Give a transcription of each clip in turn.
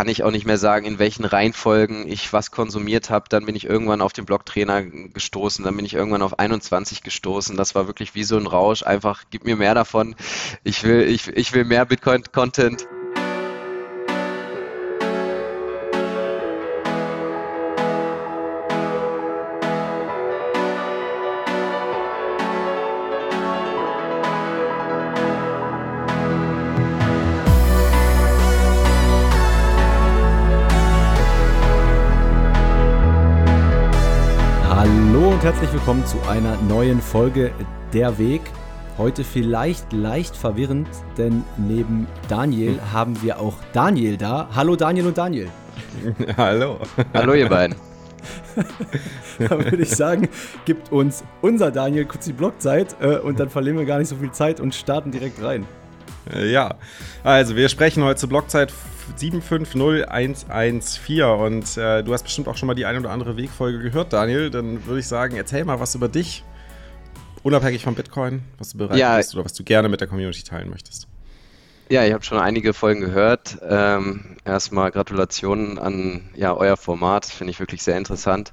kann ich auch nicht mehr sagen, in welchen Reihenfolgen ich was konsumiert habe. Dann bin ich irgendwann auf den Blocktrainer gestoßen, dann bin ich irgendwann auf 21 gestoßen. Das war wirklich wie so ein Rausch. Einfach, gib mir mehr davon. Ich will, ich, ich will mehr Bitcoin-Content. Herzlich willkommen zu einer neuen Folge Der Weg. Heute vielleicht leicht verwirrend, denn neben Daniel haben wir auch Daniel da. Hallo Daniel und Daniel. Hallo. Hallo ihr beiden. da würde ich sagen, gibt uns unser Daniel kurz die Blockzeit äh, und dann verlieren wir gar nicht so viel Zeit und starten direkt rein. Äh, ja, also wir sprechen heute zur Blockzeit 750114 und äh, du hast bestimmt auch schon mal die eine oder andere Wegfolge gehört, Daniel. Dann würde ich sagen, erzähl mal was über dich, unabhängig von Bitcoin, was du bereit ja, bist oder was du gerne mit der Community teilen möchtest. Ja, ich habe schon einige Folgen gehört. Ähm, erstmal Gratulationen an ja, euer Format, finde ich wirklich sehr interessant.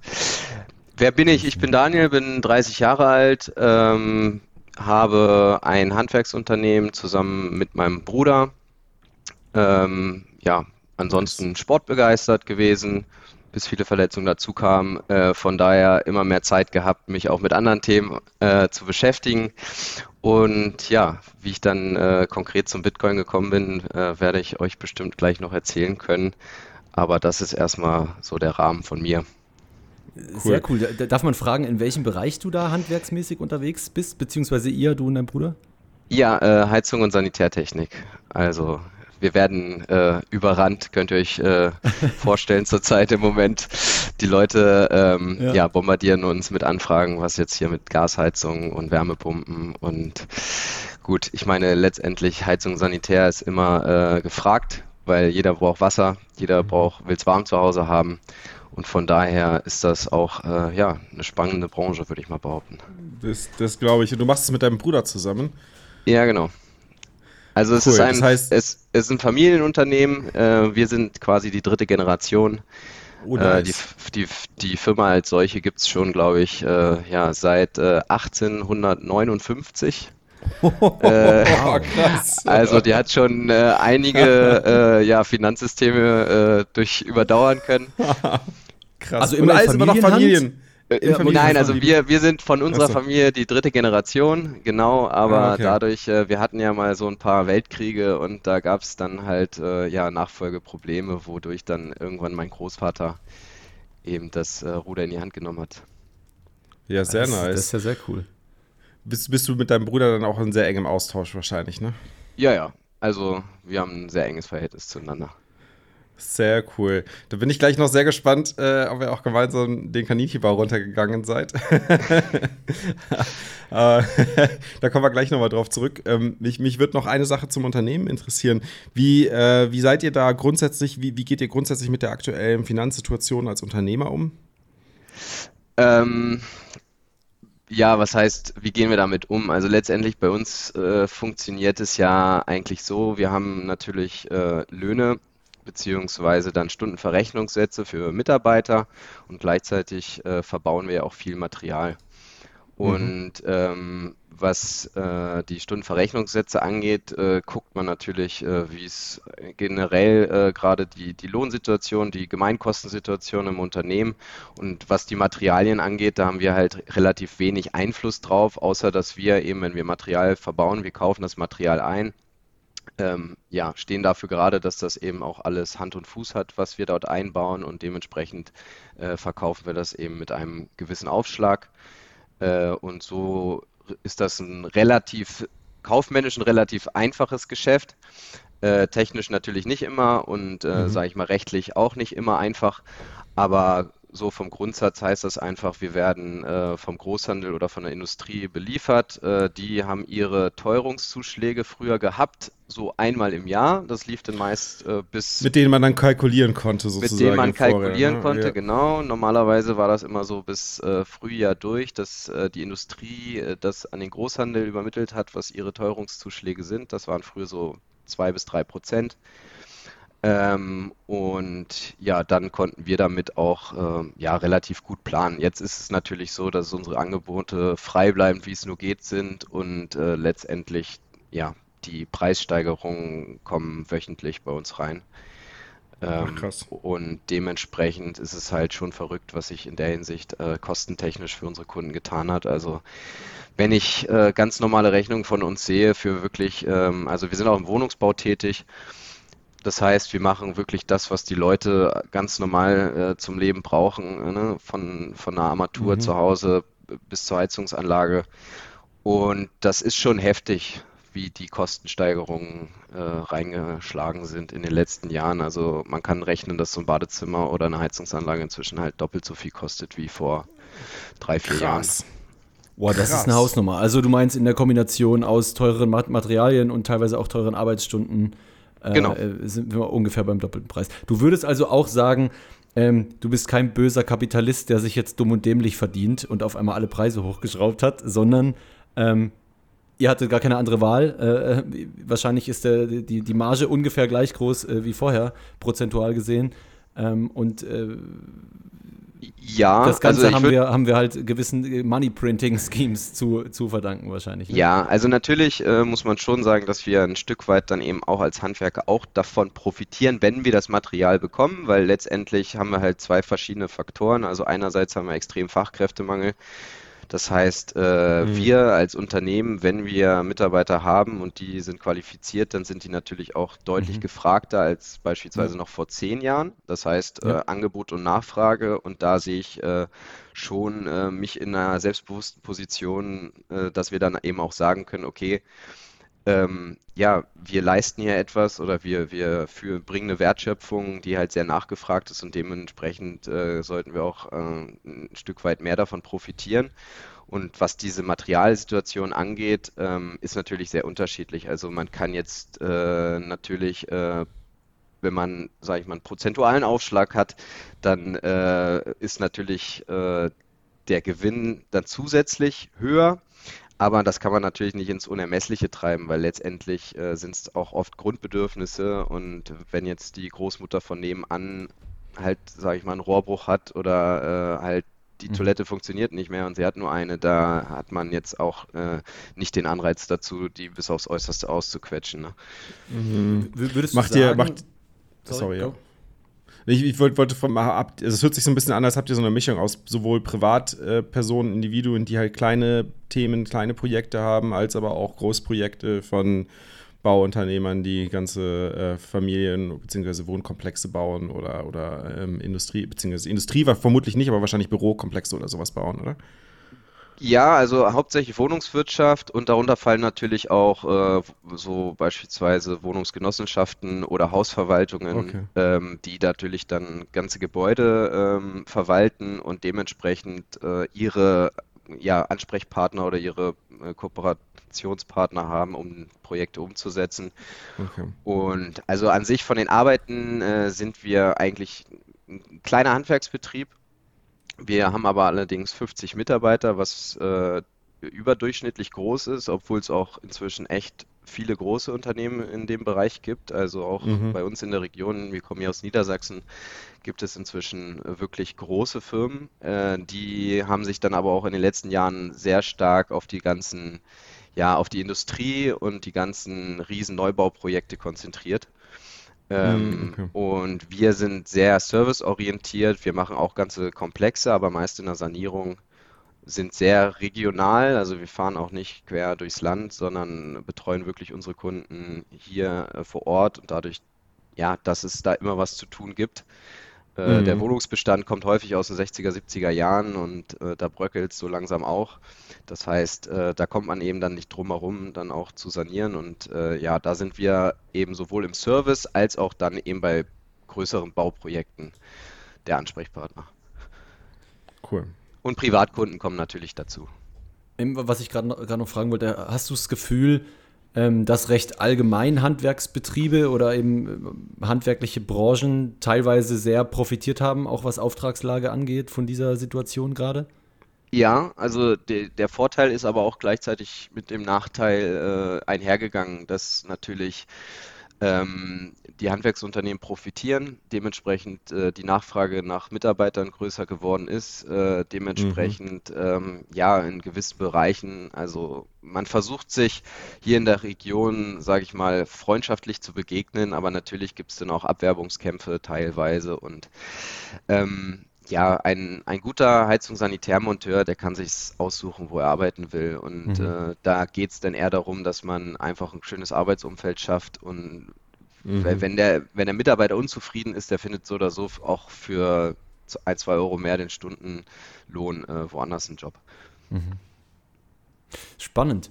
Wer bin ich? Ich bin Daniel, bin 30 Jahre alt, ähm, habe ein Handwerksunternehmen zusammen mit meinem Bruder. Ähm, ja, ansonsten sportbegeistert gewesen, bis viele Verletzungen dazu kamen. Äh, von daher immer mehr Zeit gehabt, mich auch mit anderen Themen äh, zu beschäftigen. Und ja, wie ich dann äh, konkret zum Bitcoin gekommen bin, äh, werde ich euch bestimmt gleich noch erzählen können. Aber das ist erstmal so der Rahmen von mir. Cool. Sehr cool. Darf man fragen, in welchem Bereich du da handwerksmäßig unterwegs bist, beziehungsweise ihr, du und dein Bruder? Ja, äh, Heizung und Sanitärtechnik. Also wir werden äh, überrannt, könnt ihr euch äh, vorstellen zurzeit im Moment. Die Leute ähm, ja. ja. bombardieren uns mit Anfragen, was jetzt hier mit Gasheizung und Wärmepumpen und gut, ich meine letztendlich Heizung Sanitär ist immer äh, gefragt, weil jeder braucht Wasser, jeder mhm. braucht, will es warm zu Hause haben und von daher ist das auch äh, ja, eine spannende Branche, würde ich mal behaupten. Das, das glaube ich. Und du machst es mit deinem Bruder zusammen? Ja, genau. Also es cool. ist ein, das heißt, es, es ist ein Familienunternehmen. Äh, wir sind quasi die dritte Generation. Oh, nice. äh, die, die, die Firma als solche gibt es schon, glaube ich, äh, ja, seit 1859. Äh, äh, krass. Also die hat schon äh, einige ja, Finanzsysteme durch überdauern können. krass. Also immer, immer noch Familien. Äh, nein, also wir, wir sind von unserer Familie die dritte Generation, genau, aber ah, okay. dadurch, äh, wir hatten ja mal so ein paar Weltkriege und da gab es dann halt äh, ja Nachfolgeprobleme, wodurch dann irgendwann mein Großvater eben das äh, Ruder in die Hand genommen hat. Ja, sehr das, nice. Das ist ja sehr cool. Bist, bist du mit deinem Bruder dann auch in sehr engem Austausch wahrscheinlich, ne? Ja, ja. Also wir haben ein sehr enges Verhältnis zueinander. Sehr cool. Da bin ich gleich noch sehr gespannt, äh, ob ihr auch gemeinsam den Kaninchenbau runtergegangen seid. äh, da kommen wir gleich nochmal drauf zurück. Ähm, mich, mich wird noch eine Sache zum Unternehmen interessieren. Wie, äh, wie seid ihr da grundsätzlich, wie, wie geht ihr grundsätzlich mit der aktuellen Finanzsituation als Unternehmer um? Ähm, ja, was heißt, wie gehen wir damit um? Also letztendlich bei uns äh, funktioniert es ja eigentlich so, wir haben natürlich äh, Löhne beziehungsweise dann Stundenverrechnungssätze für Mitarbeiter und gleichzeitig äh, verbauen wir ja auch viel Material. Mhm. Und mhm. ähm, was äh, die Stundenverrechnungssätze angeht, äh, guckt man natürlich, äh, wie es generell äh, gerade die, die Lohnsituation, die Gemeinkostensituation im Unternehmen und was die Materialien angeht, da haben wir halt relativ wenig Einfluss drauf, außer dass wir eben, wenn wir Material verbauen, wir kaufen das Material ein, ähm, ja, stehen dafür gerade, dass das eben auch alles Hand und Fuß hat, was wir dort einbauen und dementsprechend äh, verkaufen wir das eben mit einem gewissen Aufschlag. Äh, und so ist das ein relativ kaufmännisch ein relativ einfaches Geschäft. Äh, technisch natürlich nicht immer und äh, mhm. sage ich mal rechtlich auch nicht immer einfach, aber so vom Grundsatz heißt das einfach, wir werden äh, vom Großhandel oder von der Industrie beliefert. Äh, die haben ihre Teuerungszuschläge früher gehabt, so einmal im Jahr. Das lief dann meist äh, bis. Mit denen man dann kalkulieren konnte, sozusagen. Mit denen man kalkulieren Vorher, konnte, ja. genau. Normalerweise war das immer so bis äh, Frühjahr durch, dass äh, die Industrie äh, das an den Großhandel übermittelt hat, was ihre Teuerungszuschläge sind. Das waren früher so zwei bis drei Prozent. Ähm, und ja, dann konnten wir damit auch äh, ja, relativ gut planen. Jetzt ist es natürlich so, dass unsere Angebote frei bleiben, wie es nur geht sind und äh, letztendlich ja, die Preissteigerungen kommen wöchentlich bei uns rein. Ähm, Ach, krass. Und dementsprechend ist es halt schon verrückt, was sich in der Hinsicht äh, kostentechnisch für unsere Kunden getan hat. Also wenn ich äh, ganz normale Rechnungen von uns sehe für wirklich, ähm, also wir sind auch im Wohnungsbau tätig. Das heißt, wir machen wirklich das, was die Leute ganz normal äh, zum Leben brauchen, ne? von, von einer Armatur mhm. zu Hause bis zur Heizungsanlage. Und das ist schon heftig, wie die Kostensteigerungen äh, reingeschlagen sind in den letzten Jahren. Also man kann rechnen, dass so ein Badezimmer oder eine Heizungsanlage inzwischen halt doppelt so viel kostet wie vor drei, vier Krass. Jahren. Boah, das Krass. ist eine Hausnummer. Also du meinst in der Kombination aus teuren Materialien und teilweise auch teuren Arbeitsstunden äh, genau. Äh, sind wir ungefähr beim doppelten Preis. Du würdest also auch sagen, ähm, du bist kein böser Kapitalist, der sich jetzt dumm und dämlich verdient und auf einmal alle Preise hochgeschraubt hat, sondern ähm, ihr hattet gar keine andere Wahl. Äh, äh, wahrscheinlich ist der, die, die Marge ungefähr gleich groß äh, wie vorher, prozentual gesehen. Ähm, und äh, ja, das Ganze also haben, wir, haben wir halt gewissen Money-Printing-Schemes zu, zu verdanken wahrscheinlich. Ne? Ja, also natürlich äh, muss man schon sagen, dass wir ein Stück weit dann eben auch als Handwerker auch davon profitieren, wenn wir das Material bekommen, weil letztendlich haben wir halt zwei verschiedene Faktoren. Also einerseits haben wir extrem Fachkräftemangel das heißt, äh, mhm. wir als Unternehmen, wenn wir Mitarbeiter haben und die sind qualifiziert, dann sind die natürlich auch deutlich mhm. gefragter als beispielsweise ja. noch vor zehn Jahren. Das heißt, ja. äh, Angebot und Nachfrage und da sehe ich äh, schon äh, mich in einer selbstbewussten Position, äh, dass wir dann eben auch sagen können, okay, ähm, ja, wir leisten hier etwas oder wir, wir für, bringen eine Wertschöpfung, die halt sehr nachgefragt ist und dementsprechend äh, sollten wir auch äh, ein Stück weit mehr davon profitieren. Und was diese Materialsituation angeht, ähm, ist natürlich sehr unterschiedlich. Also man kann jetzt äh, natürlich, äh, wenn man, sage ich mal, einen prozentualen Aufschlag hat, dann äh, ist natürlich äh, der Gewinn dann zusätzlich höher. Aber das kann man natürlich nicht ins Unermessliche treiben, weil letztendlich äh, sind es auch oft Grundbedürfnisse und wenn jetzt die Großmutter von nebenan halt, sage ich mal, einen Rohrbruch hat oder äh, halt die mhm. Toilette funktioniert nicht mehr und sie hat nur eine, da hat man jetzt auch äh, nicht den Anreiz dazu, die bis aufs Äußerste auszuquetschen. Ne? Mhm. Würdest du macht sagen, ihr, macht, sorry, sorry ja. Ich, ich wollte, wollte vom, ab, also es hört sich so ein bisschen an, als habt ihr so eine Mischung aus sowohl Privatpersonen, äh, Individuen, die halt kleine Themen, kleine Projekte haben, als aber auch Großprojekte von Bauunternehmern, die ganze äh, Familien bzw. Wohnkomplexe bauen oder, oder ähm, Industrie, beziehungsweise Industrie war vermutlich nicht, aber wahrscheinlich Bürokomplexe oder sowas bauen, oder? Ja, also hauptsächlich Wohnungswirtschaft und darunter fallen natürlich auch äh, so beispielsweise Wohnungsgenossenschaften oder Hausverwaltungen, okay. ähm, die natürlich dann ganze Gebäude ähm, verwalten und dementsprechend äh, ihre ja, Ansprechpartner oder ihre äh, Kooperationspartner haben, um Projekte umzusetzen. Okay. Und also an sich von den Arbeiten äh, sind wir eigentlich ein kleiner Handwerksbetrieb wir haben aber allerdings 50 Mitarbeiter, was äh, überdurchschnittlich groß ist, obwohl es auch inzwischen echt viele große Unternehmen in dem Bereich gibt. Also auch mhm. bei uns in der Region, wir kommen hier aus Niedersachsen, gibt es inzwischen wirklich große Firmen. Äh, die haben sich dann aber auch in den letzten Jahren sehr stark auf die ganzen, ja, auf die Industrie und die ganzen riesen Neubauprojekte konzentriert. Ähm, hm, okay. Und wir sind sehr serviceorientiert. Wir machen auch ganze Komplexe, aber meist in der Sanierung sind sehr regional. Also wir fahren auch nicht quer durchs Land, sondern betreuen wirklich unsere Kunden hier äh, vor Ort und dadurch, ja, dass es da immer was zu tun gibt. Äh, mhm. Der Wohnungsbestand kommt häufig aus den 60er, 70er Jahren und äh, da bröckelt es so langsam auch. Das heißt, äh, da kommt man eben dann nicht drum herum, dann auch zu sanieren. Und äh, ja, da sind wir eben sowohl im Service als auch dann eben bei größeren Bauprojekten der Ansprechpartner. Cool. Und Privatkunden kommen natürlich dazu. Was ich gerade noch, fragen wollte, hast du das Gefühl, dass recht allgemein Handwerksbetriebe oder eben äh, handwerkliche Branchen teilweise sehr profitiert haben, auch was Auftragslage angeht von dieser Situation gerade? Ja, also de, der Vorteil ist aber auch gleichzeitig mit dem Nachteil äh, einhergegangen, dass natürlich ähm, die Handwerksunternehmen profitieren, dementsprechend äh, die Nachfrage nach Mitarbeitern größer geworden ist, äh, dementsprechend mhm. ähm, ja in gewissen Bereichen, also man versucht sich hier in der Region, sage ich mal, freundschaftlich zu begegnen, aber natürlich gibt es dann auch Abwerbungskämpfe teilweise und ähm, ja, ein, ein guter Heizungssanitärmonteur, der kann sich aussuchen, wo er arbeiten will. Und mhm. äh, da geht es dann eher darum, dass man einfach ein schönes Arbeitsumfeld schafft. Und mhm. wenn, der, wenn der Mitarbeiter unzufrieden ist, der findet so oder so auch für ein, zwei Euro mehr den Stundenlohn äh, woanders einen Job. Mhm. Spannend.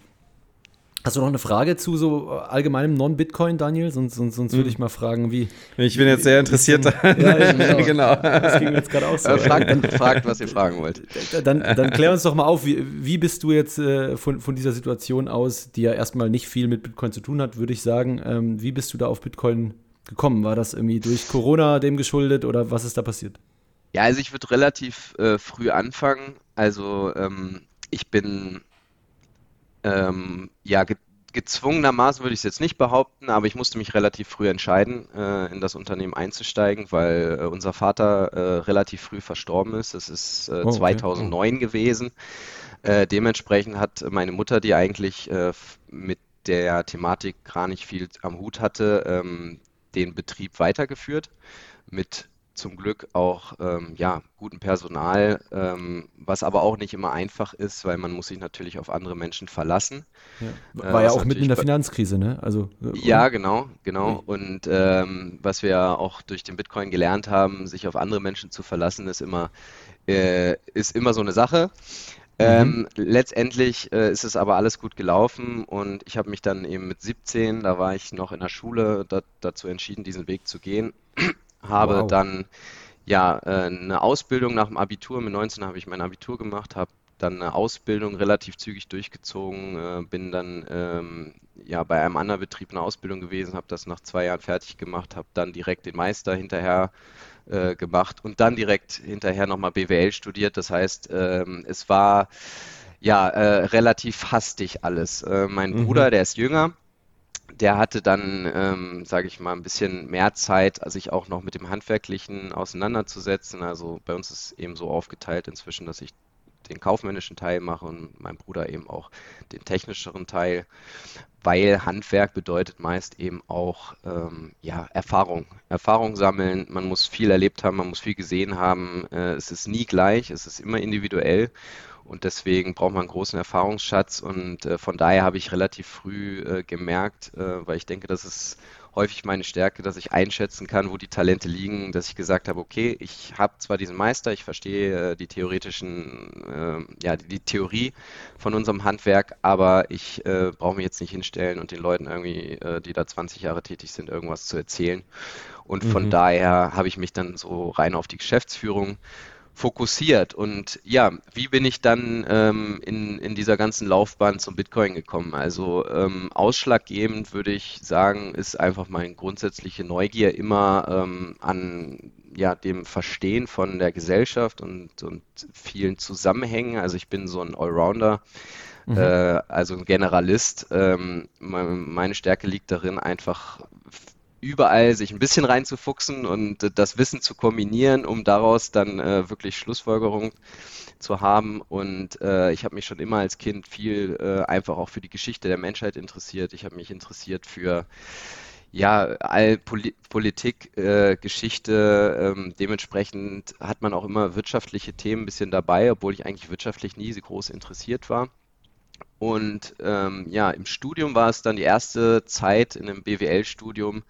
Hast du noch eine Frage zu so allgemeinem Non-Bitcoin, Daniel? Sonst, sonst, sonst würde hm. ich mal fragen, wie. Ich bin jetzt sehr interessiert. Denn, ja, genau. genau. Das ging jetzt gerade auch so. Äh, fragt, fragt, was ihr fragen wollt. Dann, dann klär uns doch mal auf, wie, wie bist du jetzt äh, von, von dieser Situation aus, die ja erstmal nicht viel mit Bitcoin zu tun hat, würde ich sagen, ähm, wie bist du da auf Bitcoin gekommen? War das irgendwie durch Corona dem geschuldet oder was ist da passiert? Ja, also ich würde relativ äh, früh anfangen. Also ähm, ich bin ähm, ja, ge gezwungenermaßen würde ich es jetzt nicht behaupten, aber ich musste mich relativ früh entscheiden, äh, in das Unternehmen einzusteigen, weil äh, unser Vater äh, relativ früh verstorben ist. Das ist äh, oh, okay. 2009 oh. gewesen. Äh, dementsprechend hat meine Mutter, die eigentlich äh, mit der Thematik gar nicht viel am Hut hatte, ähm, den Betrieb weitergeführt mit zum Glück auch ähm, ja, guten Personal, ähm, was aber auch nicht immer einfach ist, weil man muss sich natürlich auf andere Menschen verlassen. Ja. Äh, War äh, ja auch mitten in der Finanzkrise, ne? Also, äh, ja, genau, genau. Und ähm, was wir ja auch durch den Bitcoin gelernt haben, sich auf andere Menschen zu verlassen, ist immer, äh, ist immer so eine Sache. Ähm, mhm. letztendlich äh, ist es aber alles gut gelaufen und ich habe mich dann eben mit 17, da war ich noch in der Schule, da, dazu entschieden, diesen Weg zu gehen habe wow. dann ja äh, eine Ausbildung nach dem Abitur. Mit 19 habe ich mein Abitur gemacht, habe dann eine Ausbildung relativ zügig durchgezogen, äh, bin dann ähm, ja bei einem anderen Betrieb eine Ausbildung gewesen, habe das nach zwei Jahren fertig gemacht, habe dann direkt den Meister hinterher äh, gemacht und dann direkt hinterher nochmal BWL studiert. Das heißt, ähm, es war ja äh, relativ hastig alles. Äh, mein mhm. Bruder, der ist jünger, der hatte dann, ähm, sage ich mal, ein bisschen mehr Zeit, sich auch noch mit dem Handwerklichen auseinanderzusetzen. Also bei uns ist eben so aufgeteilt inzwischen, dass ich den kaufmännischen Teil mache und mein Bruder eben auch den technischeren Teil, weil Handwerk bedeutet meist eben auch ähm, ja, Erfahrung. Erfahrung sammeln, man muss viel erlebt haben, man muss viel gesehen haben. Äh, es ist nie gleich, es ist immer individuell und deswegen braucht man einen großen Erfahrungsschatz. Und äh, von daher habe ich relativ früh äh, gemerkt, äh, weil ich denke, das ist häufig meine Stärke, dass ich einschätzen kann, wo die Talente liegen, dass ich gesagt habe, okay, ich habe zwar diesen Meister, ich verstehe äh, die theoretischen, äh, ja, die, die, Theorie von unserem Handwerk, aber ich äh, brauche mich jetzt nicht hinstellen und den Leuten irgendwie, die da 20 Jahre tätig sind, irgendwas zu erzählen. Und von mhm. daher habe ich mich dann so rein auf die Geschäftsführung fokussiert. Und ja, wie bin ich dann ähm, in, in dieser ganzen Laufbahn zum Bitcoin gekommen? Also ähm, ausschlaggebend würde ich sagen, ist einfach meine grundsätzliche Neugier immer ähm, an ja, dem Verstehen von der Gesellschaft und, und vielen Zusammenhängen. Also ich bin so ein Allrounder. Mhm. Äh, also ein Generalist. Ähm, meine Stärke liegt darin, einfach überall sich ein bisschen reinzufuchsen und äh, das Wissen zu kombinieren, um daraus dann äh, wirklich Schlussfolgerungen zu haben. Und äh, ich habe mich schon immer als Kind viel äh, einfach auch für die Geschichte der Menschheit interessiert. Ich habe mich interessiert für ja, all Poli Politik, äh, Geschichte, ähm, dementsprechend hat man auch immer wirtschaftliche Themen ein bisschen dabei, obwohl ich eigentlich wirtschaftlich nie so groß interessiert war. Und ähm, ja, im Studium war es dann die erste Zeit in einem BWL-Studium,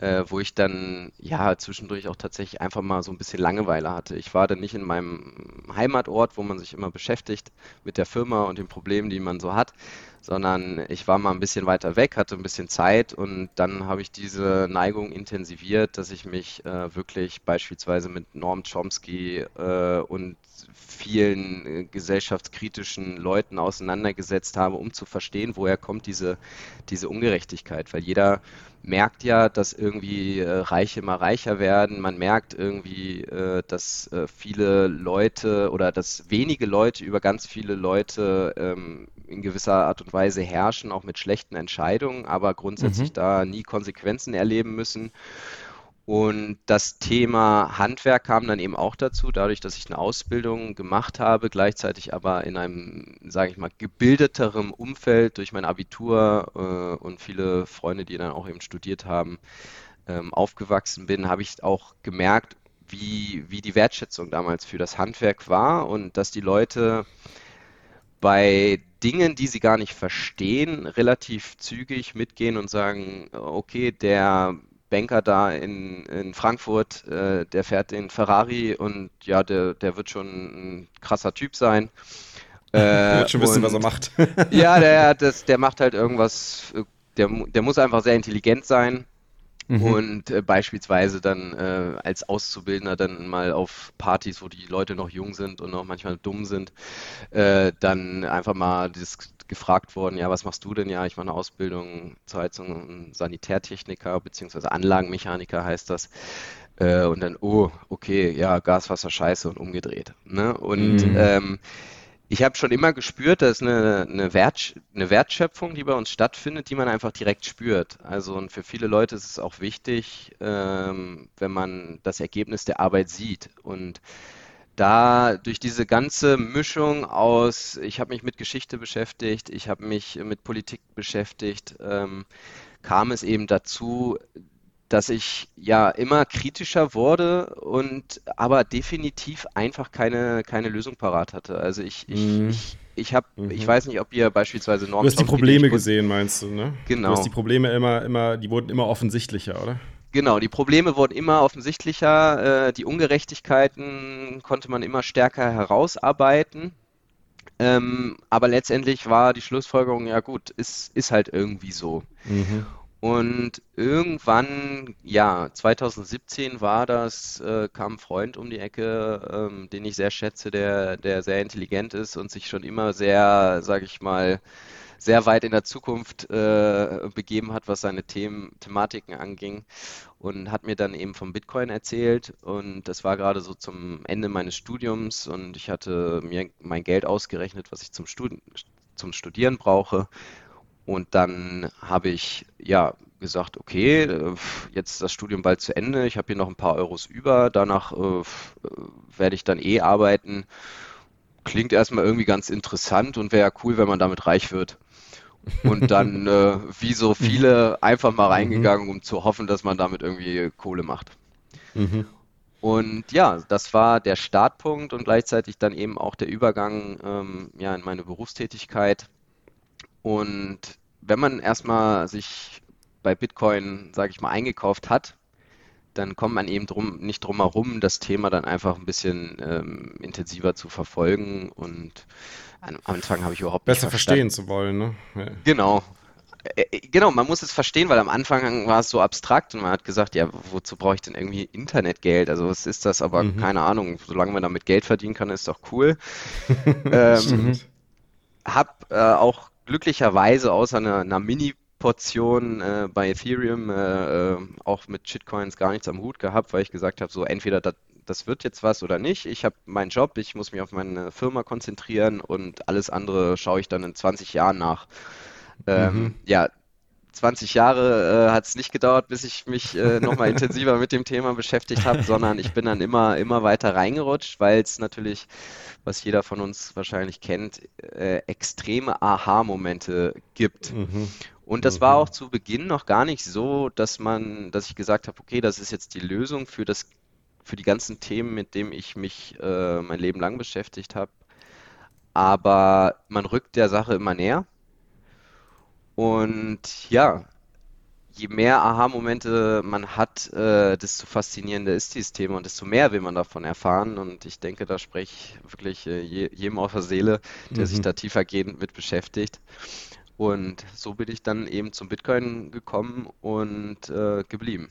äh, wo ich dann ja zwischendurch auch tatsächlich einfach mal so ein bisschen Langeweile hatte. Ich war dann nicht in meinem Heimatort, wo man sich immer beschäftigt mit der Firma und den Problemen, die man so hat, sondern ich war mal ein bisschen weiter weg, hatte ein bisschen Zeit und dann habe ich diese Neigung intensiviert, dass ich mich äh, wirklich beispielsweise mit Norm Chomsky äh, und vielen äh, gesellschaftskritischen Leuten auseinandergesetzt habe, um zu verstehen, woher kommt diese, diese Ungerechtigkeit. Weil jeder merkt ja, dass irgendwie äh, Reiche immer reicher werden. Man merkt irgendwie, äh, dass äh, viele Leute oder dass wenige Leute über ganz viele Leute ähm, in gewisser Art und Weise herrschen, auch mit schlechten Entscheidungen, aber grundsätzlich mhm. da nie Konsequenzen erleben müssen. Und das Thema Handwerk kam dann eben auch dazu, dadurch, dass ich eine Ausbildung gemacht habe, gleichzeitig aber in einem, sage ich mal, gebildeteren Umfeld durch mein Abitur äh, und viele Freunde, die dann auch eben studiert haben, ähm, aufgewachsen bin, habe ich auch gemerkt, wie, wie die Wertschätzung damals für das Handwerk war und dass die Leute bei Dingen, die sie gar nicht verstehen, relativ zügig mitgehen und sagen, okay, der Banker da in, in Frankfurt, äh, der fährt den Ferrari und ja, der, der wird schon ein krasser Typ sein. Äh, wird schon wissen, was er macht. ja, der, das, der macht halt irgendwas, der, der muss einfach sehr intelligent sein Mhm. Und äh, beispielsweise dann äh, als Auszubildender dann mal auf Partys, wo die Leute noch jung sind und auch manchmal dumm sind, äh, dann einfach mal das gefragt worden, ja, was machst du denn? Ja, ich mache eine Ausbildung zur Heizung und Sanitärtechniker bzw. Anlagenmechaniker heißt das. Äh, und dann, oh, okay, ja, Gaswasser scheiße und umgedreht. Ne? Und mhm. ähm, ich habe schon immer gespürt, dass eine, eine, Wert, eine Wertschöpfung, die bei uns stattfindet, die man einfach direkt spürt. Also und für viele Leute ist es auch wichtig, ähm, wenn man das Ergebnis der Arbeit sieht. Und da durch diese ganze Mischung aus, ich habe mich mit Geschichte beschäftigt, ich habe mich mit Politik beschäftigt, ähm, kam es eben dazu, dass ich ja immer kritischer wurde und aber definitiv einfach keine, keine Lösung parat hatte. Also ich, ich, mhm. ich, ich habe, mhm. ich weiß nicht, ob ihr beispielsweise Norm. Du hast die Probleme gesehen, meinst du, ne? Genau. Du hast die Probleme immer, immer, die wurden immer offensichtlicher, oder? Genau, die Probleme wurden immer offensichtlicher, äh, die Ungerechtigkeiten konnte man immer stärker herausarbeiten. Ähm, aber letztendlich war die Schlussfolgerung, ja gut, ist, ist halt irgendwie so. Mhm. Und irgendwann, ja, 2017 war das, äh, kam ein Freund um die Ecke, ähm, den ich sehr schätze, der, der sehr intelligent ist und sich schon immer sehr, sage ich mal, sehr weit in der Zukunft äh, begeben hat, was seine Themen, Thematiken anging und hat mir dann eben vom Bitcoin erzählt. Und das war gerade so zum Ende meines Studiums und ich hatte mir mein Geld ausgerechnet, was ich zum, Studi zum Studieren brauche und dann habe ich ja gesagt, okay, äh, jetzt ist das Studium bald zu Ende, ich habe hier noch ein paar Euros über, danach äh, werde ich dann eh arbeiten. Klingt erstmal irgendwie ganz interessant und wäre ja cool, wenn man damit reich wird. Und dann, äh, wie so viele, einfach mal mhm. reingegangen, um zu hoffen, dass man damit irgendwie Kohle macht. Mhm. Und ja, das war der Startpunkt und gleichzeitig dann eben auch der Übergang ähm, ja, in meine Berufstätigkeit. Und wenn man erstmal sich bei Bitcoin, sage ich mal, eingekauft hat, dann kommt man eben drum, nicht drum herum, das Thema dann einfach ein bisschen ähm, intensiver zu verfolgen. Und am Anfang habe ich überhaupt Besser verstehen zu wollen, ne? Ja. Genau. Äh, genau, man muss es verstehen, weil am Anfang war es so abstrakt und man hat gesagt, ja, wozu brauche ich denn irgendwie Internetgeld? Also was ist das? Aber mhm. keine Ahnung, solange man damit Geld verdienen kann, ist doch cool. ähm, hab äh, auch glücklicherweise außer einer, einer Mini-Portion äh, bei Ethereum äh, äh, auch mit Shitcoins gar nichts am Hut gehabt, weil ich gesagt habe, so entweder das, das wird jetzt was oder nicht. Ich habe meinen Job, ich muss mich auf meine Firma konzentrieren und alles andere schaue ich dann in 20 Jahren nach. Ähm, mhm. Ja, 20 Jahre äh, hat es nicht gedauert, bis ich mich äh, nochmal intensiver mit dem Thema beschäftigt habe, sondern ich bin dann immer, immer weiter reingerutscht, weil es natürlich, was jeder von uns wahrscheinlich kennt, äh, extreme Aha-Momente gibt. Mhm. Und das mhm. war auch zu Beginn noch gar nicht so, dass man, dass ich gesagt habe, okay, das ist jetzt die Lösung für das, für die ganzen Themen, mit denen ich mich äh, mein Leben lang beschäftigt habe. Aber man rückt der Sache immer näher und ja, je mehr Aha-Momente man hat, äh, desto faszinierender ist dieses Thema und desto mehr will man davon erfahren. Und ich denke, da spreche ich wirklich äh, jedem auf der Seele, der mhm. sich da tiefergehend mit beschäftigt. Und so bin ich dann eben zum Bitcoin gekommen und äh, geblieben.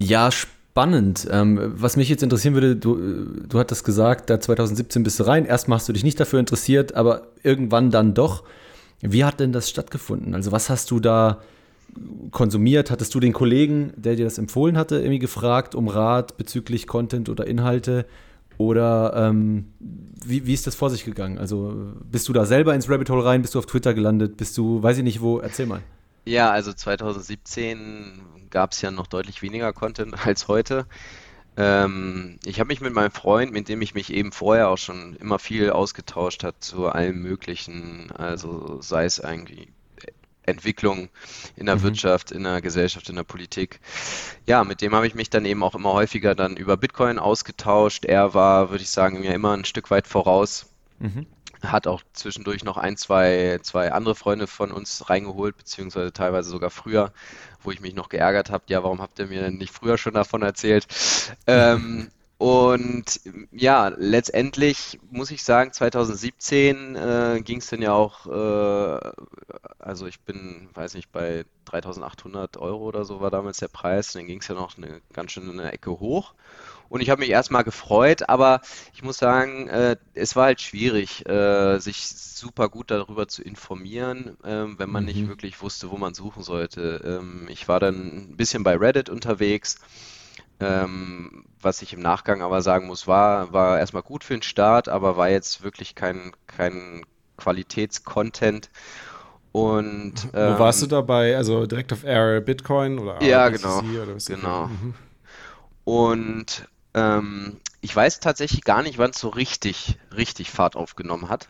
Ja, spannend. Ähm, was mich jetzt interessieren würde, du, du hattest gesagt, da 2017 bist du rein. Erstmal hast du dich nicht dafür interessiert, aber irgendwann dann doch. Wie hat denn das stattgefunden? Also was hast du da konsumiert? Hattest du den Kollegen, der dir das empfohlen hatte, irgendwie gefragt um Rat bezüglich Content oder Inhalte? Oder ähm, wie, wie ist das vor sich gegangen? Also bist du da selber ins Rabbit Hole rein? Bist du auf Twitter gelandet? Bist du, weiß ich nicht wo? Erzähl mal. Ja, also 2017 gab es ja noch deutlich weniger Content als heute. Ähm, ich habe mich mit meinem Freund, mit dem ich mich eben vorher auch schon immer viel ausgetauscht hat zu allem Möglichen, also sei es eigentlich Entwicklung in der mhm. Wirtschaft, in der Gesellschaft, in der Politik. Ja, mit dem habe ich mich dann eben auch immer häufiger dann über Bitcoin ausgetauscht. Er war, würde ich sagen, mir immer ein Stück weit voraus. Mhm. Hat auch zwischendurch noch ein, zwei, zwei andere Freunde von uns reingeholt, beziehungsweise teilweise sogar früher, wo ich mich noch geärgert habe, ja, warum habt ihr mir denn nicht früher schon davon erzählt? Ähm, und ja, letztendlich muss ich sagen, 2017 äh, ging es dann ja auch, äh, also ich bin, weiß nicht, bei 3800 Euro oder so war damals der Preis, dann ging es ja noch eine ganz schön eine Ecke hoch. Und ich habe mich erstmal gefreut, aber ich muss sagen, äh, es war halt schwierig, äh, sich super gut darüber zu informieren, äh, wenn man mhm. nicht wirklich wusste, wo man suchen sollte. Ähm, ich war dann ein bisschen bei Reddit unterwegs ähm, was ich im Nachgang aber sagen muss, war, war erstmal gut für den Start, aber war jetzt wirklich kein, kein Qualitätscontent. Und, ähm, Wo warst du dabei? Also direkt auf Air Bitcoin oder Ja, genau. Oder was genau. Mhm. Und ähm, ich weiß tatsächlich gar nicht, wann es so richtig, richtig Fahrt aufgenommen hat.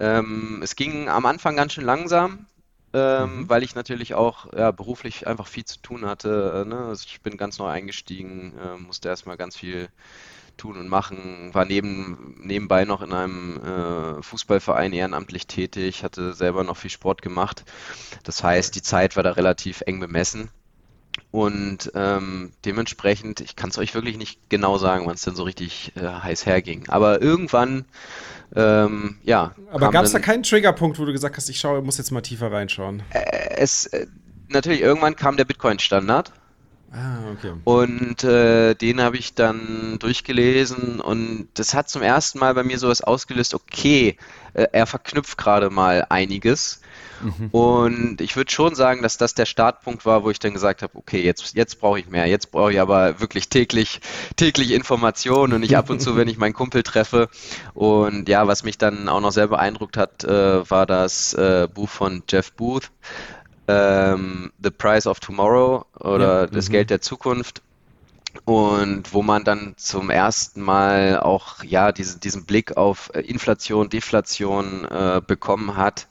Ähm, es ging am Anfang ganz schön langsam ähm, mhm. weil ich natürlich auch ja, beruflich einfach viel zu tun hatte. Äh, ne? Also ich bin ganz neu eingestiegen, äh, musste erstmal ganz viel tun und machen, war neben, nebenbei noch in einem äh, Fußballverein ehrenamtlich tätig, hatte selber noch viel Sport gemacht. Das heißt, die Zeit war da relativ eng bemessen. Und ähm, dementsprechend, ich kann es euch wirklich nicht genau sagen, wann es denn so richtig äh, heiß herging. Aber irgendwann ähm, ja. Aber gab es da keinen Triggerpunkt, wo du gesagt hast, ich schaue, muss jetzt mal tiefer reinschauen? Äh, es, äh, natürlich, irgendwann kam der Bitcoin-Standard. Ah, okay. Und äh, den habe ich dann durchgelesen und das hat zum ersten Mal bei mir sowas ausgelöst, okay, äh, er verknüpft gerade mal einiges. Mhm. Und ich würde schon sagen, dass das der Startpunkt war, wo ich dann gesagt habe, okay, jetzt, jetzt brauche ich mehr. Jetzt brauche ich aber wirklich täglich, täglich Informationen und nicht ab und zu, wenn ich meinen Kumpel treffe. Und ja, was mich dann auch noch sehr beeindruckt hat, äh, war das äh, Buch von Jeff Booth. Ähm, The Price of Tomorrow oder ja, das mhm. Geld der Zukunft und wo man dann zum ersten Mal auch ja diesen, diesen Blick auf Inflation, Deflation äh, bekommen hat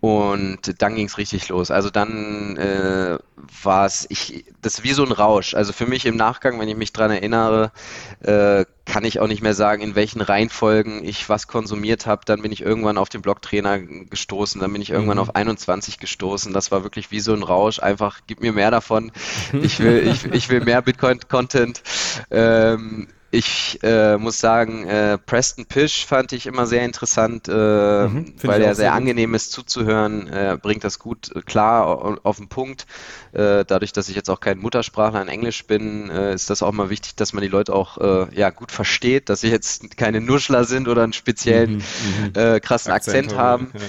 und dann ging es richtig los. Also dann äh, war es, ich, das ist wie so ein Rausch. Also für mich im Nachgang, wenn ich mich dran erinnere, äh, kann ich auch nicht mehr sagen, in welchen Reihenfolgen ich was konsumiert habe. Dann bin ich irgendwann auf den Blocktrainer gestoßen, dann bin ich irgendwann mhm. auf 21 gestoßen. Das war wirklich wie so ein Rausch. Einfach, gib mir mehr davon. Ich will, ich, ich will mehr Bitcoin-Content. Ähm, ich äh, muss sagen, äh, Preston Pish fand ich immer sehr interessant, äh, mhm, weil er sehr, sehr angenehm ist zuzuhören, Er bringt das gut äh, klar auf den Punkt. Äh, dadurch, dass ich jetzt auch kein Muttersprachler in Englisch bin, äh, ist das auch mal wichtig, dass man die Leute auch ja, gut versteht, dass sie jetzt keine Nuschler sind oder einen speziellen mhm, mhm. krassen Akzent, Akzent haben. Ja.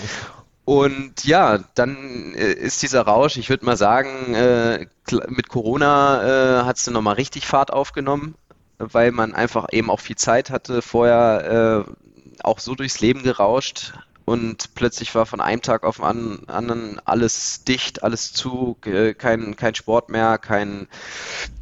Und ja, dann ist dieser Rausch, ich würde mal sagen, mit Corona hat es dann nochmal richtig Fahrt aufgenommen weil man einfach eben auch viel Zeit hatte, vorher äh, auch so durchs Leben gerauscht und plötzlich war von einem Tag auf den anderen alles dicht, alles zu, kein, kein Sport mehr, kein,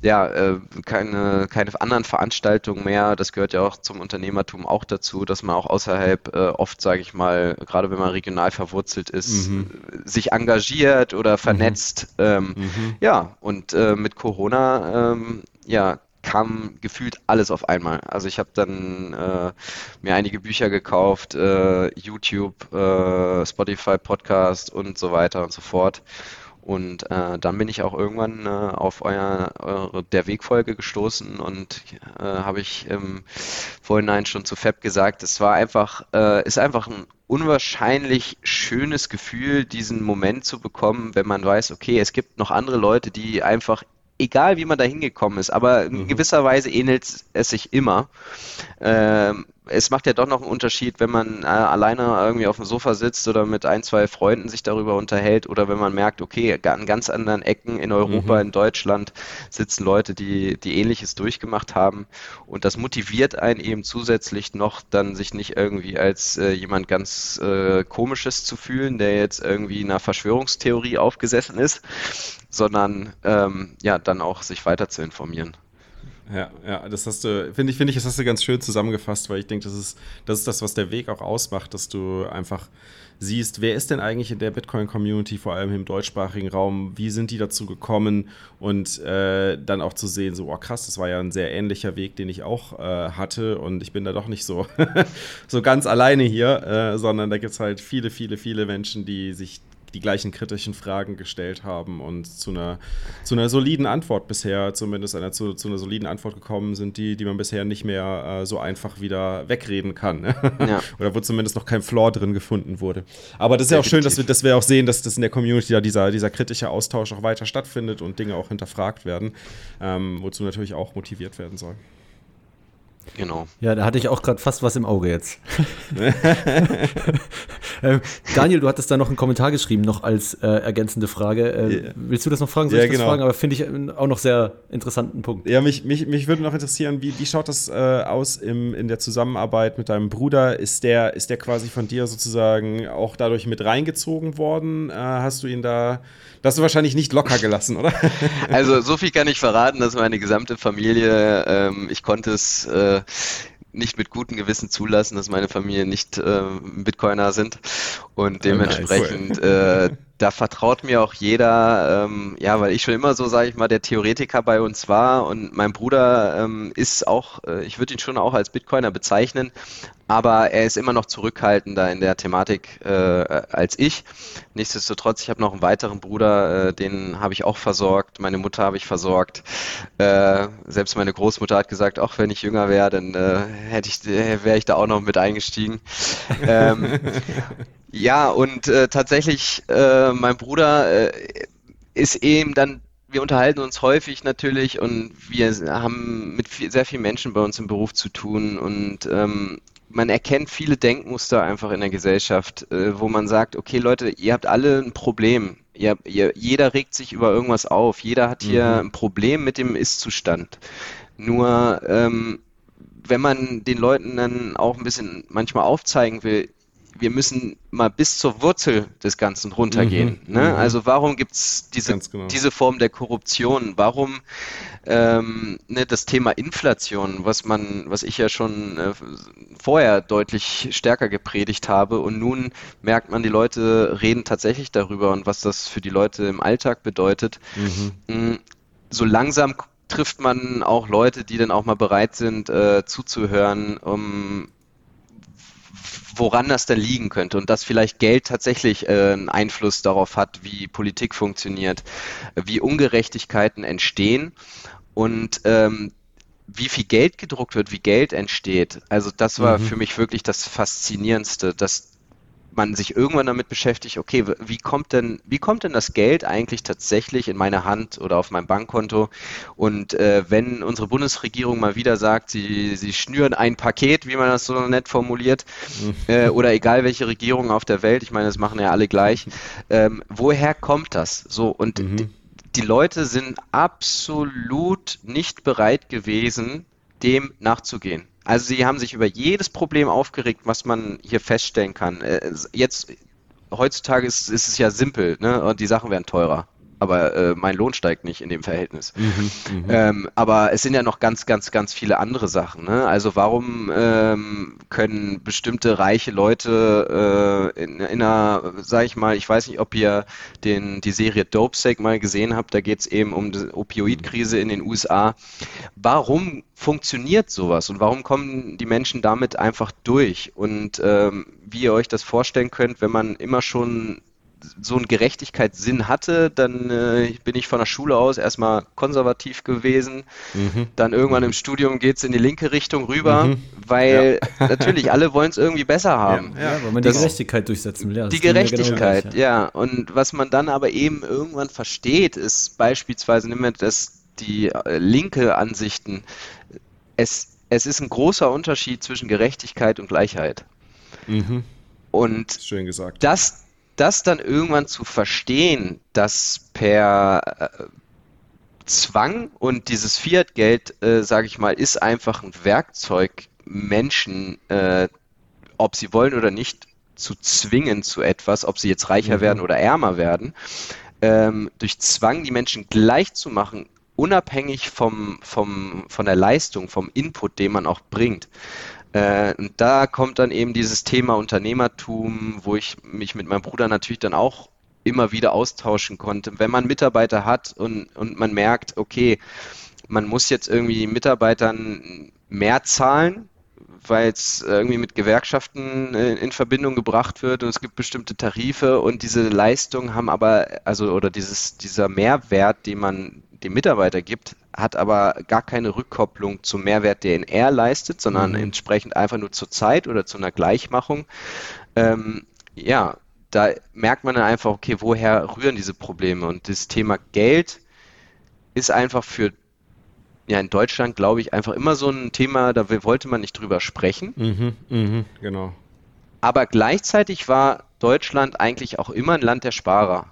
ja, äh, keine, keine anderen Veranstaltungen mehr. Das gehört ja auch zum Unternehmertum auch dazu, dass man auch außerhalb äh, oft, sage ich mal, gerade wenn man regional verwurzelt ist, mhm. sich engagiert oder vernetzt. Mhm. Ähm, mhm. Ja, und äh, mit Corona ähm, ja, kam gefühlt alles auf einmal. Also ich habe dann äh, mir einige Bücher gekauft, äh, YouTube, äh, Spotify, Podcast und so weiter und so fort. Und äh, dann bin ich auch irgendwann äh, auf euer, eure Der Wegfolge gestoßen und äh, habe ich im Vorhinein schon zu Fab gesagt, es war einfach, ist einfach ein unwahrscheinlich schönes Gefühl, diesen Moment zu bekommen, wenn man weiß, okay, es gibt noch andere Leute, die einfach egal wie man da hingekommen ist, aber in mhm. gewisser Weise ähnelt es sich immer. Ähm, es macht ja doch noch einen Unterschied, wenn man äh, alleine irgendwie auf dem Sofa sitzt oder mit ein, zwei Freunden sich darüber unterhält oder wenn man merkt, okay, an ganz anderen Ecken in Europa, mhm. in Deutschland sitzen Leute, die, die ähnliches durchgemacht haben und das motiviert einen eben zusätzlich noch dann sich nicht irgendwie als äh, jemand ganz äh, komisches zu fühlen, der jetzt irgendwie einer Verschwörungstheorie aufgesessen ist, sondern ähm, ja, dann auch sich weiter zu informieren. Ja, ja, das hast du, finde ich, finde ich, das hast du ganz schön zusammengefasst, weil ich denke, das ist, das ist das, was der Weg auch ausmacht, dass du einfach siehst, wer ist denn eigentlich in der Bitcoin-Community, vor allem im deutschsprachigen Raum, wie sind die dazu gekommen? Und äh, dann auch zu sehen, so, oh krass, das war ja ein sehr ähnlicher Weg, den ich auch äh, hatte. Und ich bin da doch nicht so, so ganz alleine hier, äh, sondern da gibt es halt viele, viele, viele Menschen, die sich die gleichen kritischen Fragen gestellt haben und zu einer, zu einer soliden Antwort bisher, zumindest einer, zu, zu einer soliden Antwort gekommen sind, die, die man bisher nicht mehr äh, so einfach wieder wegreden kann. Ne? Ja. Oder wo zumindest noch kein Flaw drin gefunden wurde. Aber das ist ja auch schön, dass wir, dass wir auch sehen, dass das in der Community ja dieser, dieser kritische Austausch auch weiter stattfindet und Dinge auch hinterfragt werden, ähm, wozu natürlich auch motiviert werden soll. Genau. Ja, da hatte ich auch gerade fast was im Auge jetzt. ähm, Daniel, du hattest da noch einen Kommentar geschrieben, noch als äh, ergänzende Frage. Äh, yeah. Willst du das noch fragen? Soll ja, ich das genau. fragen? Aber finde ich äh, auch noch sehr interessanten Punkt. Ja, mich, mich, mich würde noch interessieren, wie, wie schaut das äh, aus im, in der Zusammenarbeit mit deinem Bruder? Ist der, ist der quasi von dir sozusagen auch dadurch mit reingezogen worden? Äh, hast du ihn da das hast du wahrscheinlich nicht locker gelassen, oder? Also so viel kann ich verraten, dass meine gesamte Familie, ähm, ich konnte es äh, nicht mit gutem Gewissen zulassen, dass meine Familie nicht äh, Bitcoiner sind und dementsprechend äh, da vertraut mir auch jeder, ähm, ja, weil ich schon immer so, sage ich mal, der Theoretiker bei uns war und mein Bruder ähm, ist auch, äh, ich würde ihn schon auch als Bitcoiner bezeichnen, aber er ist immer noch zurückhaltender in der Thematik äh, als ich. Nichtsdestotrotz, ich habe noch einen weiteren Bruder, äh, den habe ich auch versorgt, meine Mutter habe ich versorgt. Äh, selbst meine Großmutter hat gesagt, auch wenn ich jünger wäre, dann äh, hätte ich, wäre ich da auch noch mit eingestiegen. ähm, ja, und äh, tatsächlich, äh, mein Bruder äh, ist eben dann, wir unterhalten uns häufig natürlich und wir haben mit viel, sehr vielen Menschen bei uns im Beruf zu tun und ähm, man erkennt viele Denkmuster einfach in der Gesellschaft, äh, wo man sagt, okay Leute, ihr habt alle ein Problem. Ihr, ihr, jeder regt sich über irgendwas auf. Jeder hat hier mhm. ein Problem mit dem Ist-Zustand. Nur ähm, wenn man den Leuten dann auch ein bisschen manchmal aufzeigen will, wir müssen mal bis zur Wurzel des Ganzen runtergehen. Mhm, ne? Mhm. Also warum gibt es diese, genau. diese Form der Korruption? Warum ähm, ne, das Thema Inflation, was man, was ich ja schon äh, vorher deutlich stärker gepredigt habe und nun merkt man, die Leute reden tatsächlich darüber und was das für die Leute im Alltag bedeutet. Mhm. Mm, so langsam trifft man auch Leute, die dann auch mal bereit sind, äh, zuzuhören, um woran das denn liegen könnte und dass vielleicht Geld tatsächlich äh, einen Einfluss darauf hat, wie Politik funktioniert, wie Ungerechtigkeiten entstehen und ähm, wie viel Geld gedruckt wird, wie Geld entsteht. Also das war mhm. für mich wirklich das Faszinierendste, dass man sich irgendwann damit beschäftigt, okay, wie kommt denn, wie kommt denn das Geld eigentlich tatsächlich in meine Hand oder auf mein Bankkonto? Und äh, wenn unsere Bundesregierung mal wieder sagt, sie, sie schnüren ein Paket, wie man das so nett formuliert, mhm. äh, oder egal welche Regierung auf der Welt, ich meine, das machen ja alle gleich, ähm, woher kommt das? So, und mhm. die, die Leute sind absolut nicht bereit gewesen, dem nachzugehen. Also sie haben sich über jedes Problem aufgeregt, was man hier feststellen kann. Äh, jetzt heutzutage ist, ist es ja simpel, ne? Und die Sachen werden teurer aber äh, mein Lohn steigt nicht in dem Verhältnis. Mhm, mhm, ähm, aber es sind ja noch ganz, ganz, ganz viele andere Sachen. Ne? Also warum ähm, können bestimmte reiche Leute äh, in, in einer, sag ich mal, ich weiß nicht, ob ihr den, die Serie Dopesec mal gesehen habt, da geht es eben um die Opioidkrise in den USA. Warum funktioniert sowas und warum kommen die Menschen damit einfach durch? Und ähm, wie ihr euch das vorstellen könnt, wenn man immer schon so einen Gerechtigkeitssinn hatte, dann äh, bin ich von der Schule aus erstmal konservativ gewesen. Mhm. Dann irgendwann im Studium geht es in die linke Richtung rüber, mhm. weil ja. natürlich alle wollen es irgendwie besser haben. Ja, ja weil man die Gerechtigkeit durchsetzen will. Ja, die Gerechtigkeit, genau gleich, ja. Und was man dann aber eben irgendwann versteht, ist beispielsweise, nehmen wir das, die äh, linke Ansichten, es es ist ein großer Unterschied zwischen Gerechtigkeit und Gleichheit. Mhm. Und Schön gesagt. Das, das dann irgendwann zu verstehen, dass per äh, Zwang und dieses Fiat-Geld, äh, sage ich mal, ist einfach ein Werkzeug, Menschen, äh, ob sie wollen oder nicht, zu zwingen zu etwas, ob sie jetzt reicher mhm. werden oder ärmer werden, ähm, durch Zwang die Menschen gleich zu machen, unabhängig vom, vom, von der Leistung, vom Input, den man auch bringt. Äh, und da kommt dann eben dieses Thema Unternehmertum, wo ich mich mit meinem Bruder natürlich dann auch immer wieder austauschen konnte. Wenn man Mitarbeiter hat und, und man merkt, okay, man muss jetzt irgendwie Mitarbeitern mehr zahlen, weil es irgendwie mit Gewerkschaften äh, in Verbindung gebracht wird und es gibt bestimmte Tarife und diese Leistungen haben aber, also oder dieses, dieser Mehrwert, den man dem Mitarbeiter gibt, hat aber gar keine Rückkopplung zum Mehrwert, den er leistet, sondern mhm. entsprechend einfach nur zur Zeit oder zu einer Gleichmachung. Ähm, ja, da merkt man dann einfach, okay, woher rühren diese Probleme? Und das Thema Geld ist einfach für ja in Deutschland, glaube ich, einfach immer so ein Thema, da wollte man nicht drüber sprechen. Mhm, mh, genau. Aber gleichzeitig war Deutschland eigentlich auch immer ein Land der Sparer.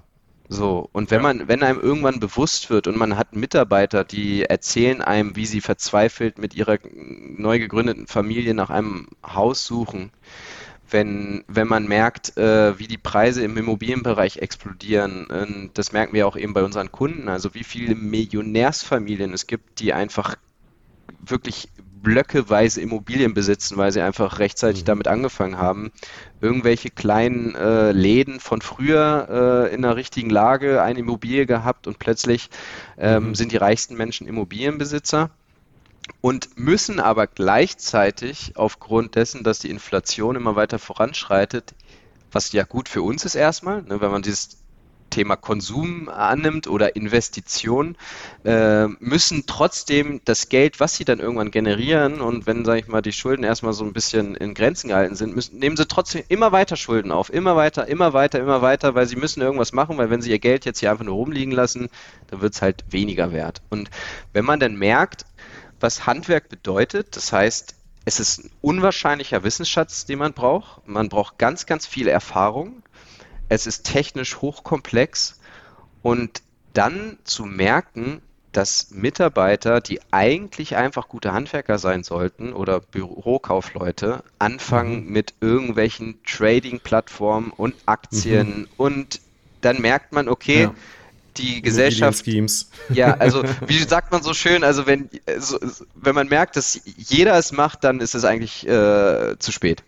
So, und wenn man, wenn einem irgendwann bewusst wird und man hat Mitarbeiter, die erzählen einem, wie sie verzweifelt mit ihrer neu gegründeten Familie nach einem Haus suchen, wenn, wenn man merkt, äh, wie die Preise im Immobilienbereich explodieren. Und das merken wir auch eben bei unseren Kunden. Also wie viele Millionärsfamilien es gibt, die einfach wirklich blöckeweise Immobilien besitzen, weil sie einfach rechtzeitig mhm. damit angefangen haben. Irgendwelche kleinen äh, Läden von früher äh, in der richtigen Lage eine Immobilie gehabt und plötzlich ähm, mhm. sind die reichsten Menschen Immobilienbesitzer und müssen aber gleichzeitig aufgrund dessen, dass die Inflation immer weiter voranschreitet, was ja gut für uns ist erstmal, ne, wenn man dieses Thema Konsum annimmt oder Investition, äh, müssen trotzdem das Geld, was sie dann irgendwann generieren und wenn, sage ich mal, die Schulden erstmal so ein bisschen in Grenzen gehalten sind, müssen, nehmen sie trotzdem immer weiter Schulden auf, immer weiter, immer weiter, immer weiter, weil sie müssen irgendwas machen, weil wenn sie ihr Geld jetzt hier einfach nur rumliegen lassen, dann wird es halt weniger wert. Und wenn man dann merkt, was Handwerk bedeutet. Das heißt, es ist ein unwahrscheinlicher Wissensschatz, den man braucht. Man braucht ganz, ganz viel Erfahrung. Es ist technisch hochkomplex und dann zu merken, dass Mitarbeiter, die eigentlich einfach gute Handwerker sein sollten oder Bürokaufleute, anfangen mhm. mit irgendwelchen Trading-Plattformen und Aktien mhm. und dann merkt man, okay, ja die Gesellschaft. Ja, also wie sagt man so schön, also wenn, also, wenn man merkt, dass jeder es macht, dann ist es eigentlich äh, zu spät.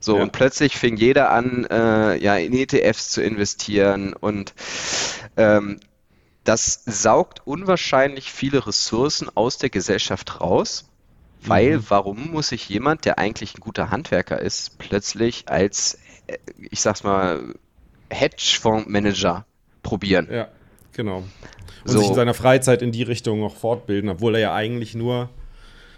So, ja. und plötzlich fing jeder an, äh, ja, in ETFs zu investieren und ähm, das saugt unwahrscheinlich viele Ressourcen aus der Gesellschaft raus, weil mhm. warum muss sich jemand, der eigentlich ein guter Handwerker ist, plötzlich als, äh, ich sag's mal, Hedgefondsmanager probieren? Ja. Genau. Und so. sich in seiner Freizeit in die Richtung noch fortbilden, obwohl er ja eigentlich nur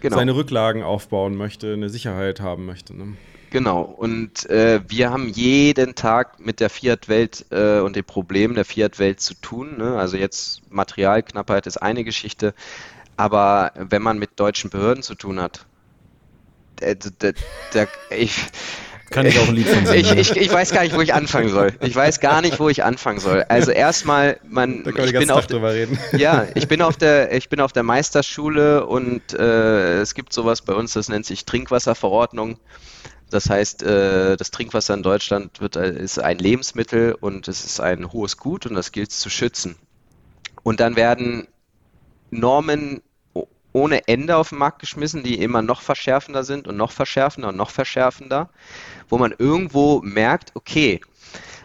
genau. seine Rücklagen aufbauen möchte, eine Sicherheit haben möchte. Ne? Genau, und äh, wir haben jeden Tag mit der Fiat-Welt äh, und den Problemen der Fiat-Welt zu tun. Ne? Also jetzt Materialknappheit ist eine Geschichte, aber wenn man mit deutschen Behörden zu tun hat, der, der, der, ich, kann ich auch ein Lied von singen. Ich, ich, ich, weiß gar nicht, wo ich anfangen soll. Ich weiß gar nicht, wo ich anfangen soll. Also erstmal, man, da ich bin auf, drüber reden. Ja, ich bin auf der, ich bin auf der Meisterschule und äh, es gibt sowas bei uns, das nennt sich Trinkwasserverordnung. Das heißt, äh, das Trinkwasser in Deutschland wird, äh, ist ein Lebensmittel und es ist ein hohes Gut und das gilt zu schützen. Und dann werden Normen ohne Ende auf den Markt geschmissen, die immer noch verschärfender sind und noch verschärfender und noch verschärfender, wo man irgendwo merkt, okay,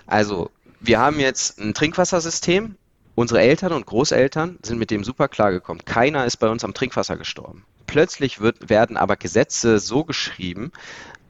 also wir haben jetzt ein Trinkwassersystem, unsere Eltern und Großeltern sind mit dem super klargekommen. Keiner ist bei uns am Trinkwasser gestorben. Plötzlich wird, werden aber Gesetze so geschrieben,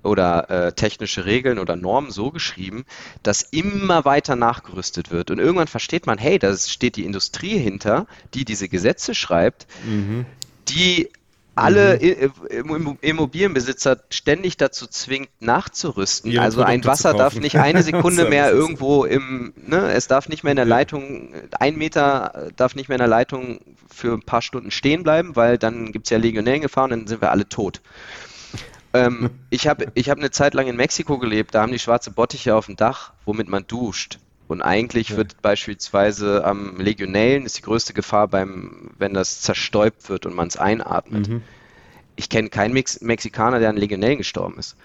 oder äh, technische Regeln oder Normen so geschrieben, dass immer weiter nachgerüstet wird. Und irgendwann versteht man, hey, da steht die Industrie hinter, die diese Gesetze schreibt, mhm die alle mhm. Immobilienbesitzer ständig dazu zwingt, nachzurüsten. Ihre also Produkte ein Wasser darf nicht eine Sekunde mehr irgendwo im, ne, es darf nicht mehr in der Leitung, ein Meter darf nicht mehr in der Leitung für ein paar Stunden stehen bleiben, weil dann gibt es ja Legionellengefahr und dann sind wir alle tot. Ähm, ich habe ich hab eine Zeit lang in Mexiko gelebt, da haben die schwarze Bottiche auf dem Dach, womit man duscht. Und eigentlich ja. wird beispielsweise am Legionellen ist die größte Gefahr beim, wenn das zerstäubt wird und man es einatmet. Mhm. Ich kenne keinen Mex Mexikaner, der an Legionellen gestorben ist.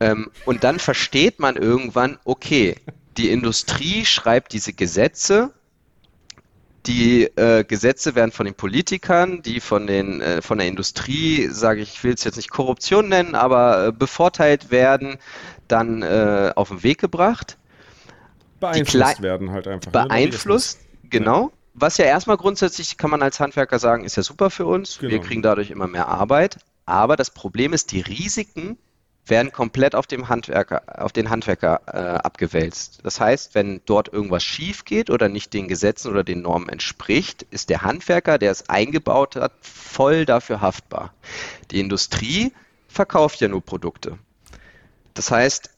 Ähm, und dann versteht man irgendwann, okay, die Industrie schreibt diese Gesetze, die äh, Gesetze werden von den Politikern, die von den äh, von der Industrie, sage ich, ich will es jetzt nicht Korruption nennen, aber äh, bevorteilt werden, dann äh, auf den Weg gebracht beeinflusst werden halt einfach. Ne? Beeinflusst, ne? genau. Ja. Was ja erstmal grundsätzlich, kann man als Handwerker sagen, ist ja super für uns. Genau. Wir kriegen dadurch immer mehr Arbeit. Aber das Problem ist, die Risiken werden komplett auf, dem Handwerker, auf den Handwerker äh, abgewälzt. Das heißt, wenn dort irgendwas schief geht oder nicht den Gesetzen oder den Normen entspricht, ist der Handwerker, der es eingebaut hat, voll dafür haftbar. Die Industrie verkauft ja nur Produkte. Das heißt,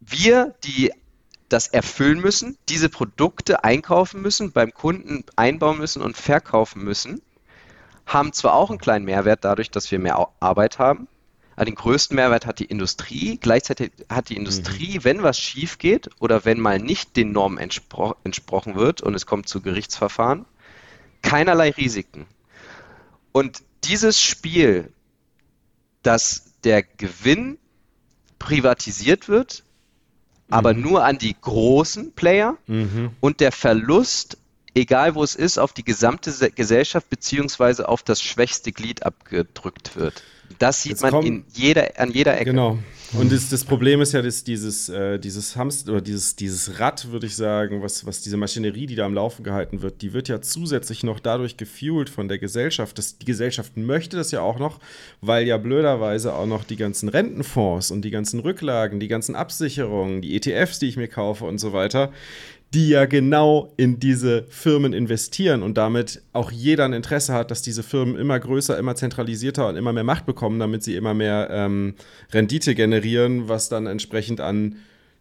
wir, die das erfüllen müssen, diese Produkte einkaufen müssen, beim Kunden einbauen müssen und verkaufen müssen, haben zwar auch einen kleinen Mehrwert dadurch, dass wir mehr Arbeit haben, aber den größten Mehrwert hat die Industrie. Gleichzeitig hat die Industrie, mhm. wenn was schief geht oder wenn mal nicht den Normen entspro entsprochen wird und es kommt zu Gerichtsverfahren, keinerlei Risiken. Und dieses Spiel, dass der Gewinn privatisiert wird, aber mhm. nur an die großen Player mhm. und der Verlust, egal wo es ist, auf die gesamte Gesellschaft beziehungsweise auf das schwächste Glied abgedrückt wird. Das sieht Jetzt man in jeder, an jeder Ecke. Genau. Und das, das Problem ist ja, dass dieses, äh, dieses Hamster oder dieses, dieses Rad, würde ich sagen, was, was diese Maschinerie, die da am Laufen gehalten wird, die wird ja zusätzlich noch dadurch gefuelt von der Gesellschaft. Das, die Gesellschaft möchte das ja auch noch, weil ja blöderweise auch noch die ganzen Rentenfonds und die ganzen Rücklagen, die ganzen Absicherungen, die ETFs, die ich mir kaufe und so weiter, die ja genau in diese Firmen investieren und damit auch jeder ein Interesse hat, dass diese Firmen immer größer, immer zentralisierter und immer mehr Macht bekommen, damit sie immer mehr ähm, Rendite generieren, was dann entsprechend an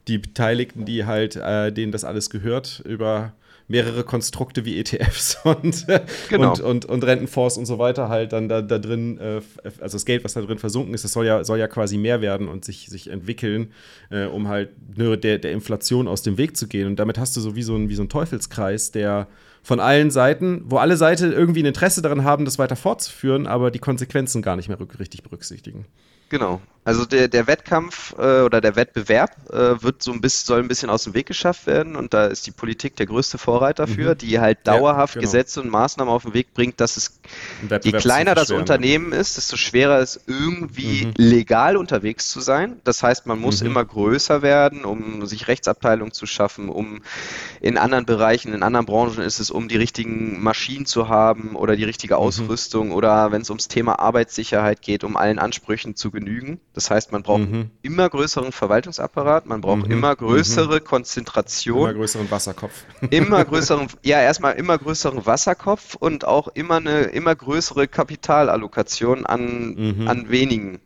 die Beteiligten, die halt, äh, denen das alles gehört, über mehrere Konstrukte wie ETFs und, genau. und, und, und, Rentenfonds und so weiter halt dann da, da drin, äh, also das Geld, was da drin versunken ist, das soll ja, soll ja quasi mehr werden und sich, sich entwickeln, äh, um halt nur der, der Inflation aus dem Weg zu gehen. Und damit hast du so wie so ein, wie so ein Teufelskreis, der von allen Seiten, wo alle Seiten irgendwie ein Interesse daran haben, das weiter fortzuführen, aber die Konsequenzen gar nicht mehr richtig berücksichtigen. Genau. Also der, der Wettkampf äh, oder der Wettbewerb äh, wird so ein bisschen, soll ein bisschen aus dem Weg geschafft werden und da ist die Politik der größte Vorreiter für, mhm. die halt dauerhaft ja, genau. Gesetze und Maßnahmen auf den Weg bringt, dass es je kleiner das Unternehmen ist, desto schwerer ist irgendwie mhm. legal unterwegs zu sein. Das heißt, man muss mhm. immer größer werden, um sich Rechtsabteilungen zu schaffen, um in anderen Bereichen, in anderen Branchen ist es, um die richtigen Maschinen zu haben oder die richtige mhm. Ausrüstung oder wenn es ums Thema Arbeitssicherheit geht, um allen Ansprüchen zu genügen. Das heißt, man braucht mhm. immer größeren Verwaltungsapparat, man braucht mhm. immer größere mhm. Konzentration. Immer größeren Wasserkopf. Immer größeren, ja, erstmal immer größeren Wasserkopf und auch immer eine immer größere Kapitalallokation an, mhm. an wenigen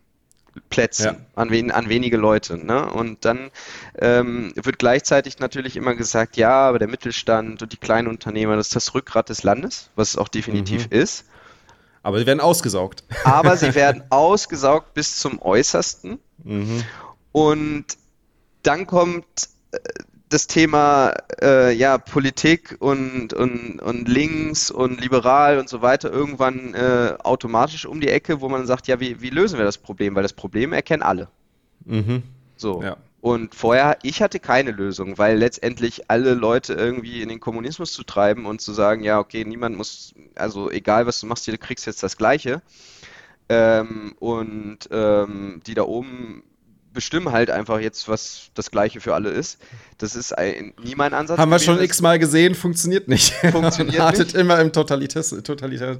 Plätzen, ja. an, wen, an wenige Leute. Ne? Und dann ähm, wird gleichzeitig natürlich immer gesagt, ja, aber der Mittelstand und die kleinen Unternehmer, das ist das Rückgrat des Landes, was es auch definitiv mhm. ist. Aber sie werden ausgesaugt. Aber sie werden ausgesaugt bis zum Äußersten. Mhm. Und dann kommt äh, das Thema äh, ja, Politik und, und, und links und liberal und so weiter irgendwann äh, automatisch um die Ecke, wo man sagt, ja, wie, wie lösen wir das Problem? Weil das Problem erkennen alle. Mhm. So. Ja. Und vorher, ich hatte keine Lösung, weil letztendlich alle Leute irgendwie in den Kommunismus zu treiben und zu sagen, ja, okay, niemand muss, also egal was du machst, du kriegst jetzt das Gleiche. Ähm, und ähm, die da oben bestimmen halt einfach jetzt, was das Gleiche für alle ist. Das ist ein, nie mein Ansatz. Haben wir schon x-mal gesehen, funktioniert nicht. Funktioniert artet immer im Totalitärs, totalitär,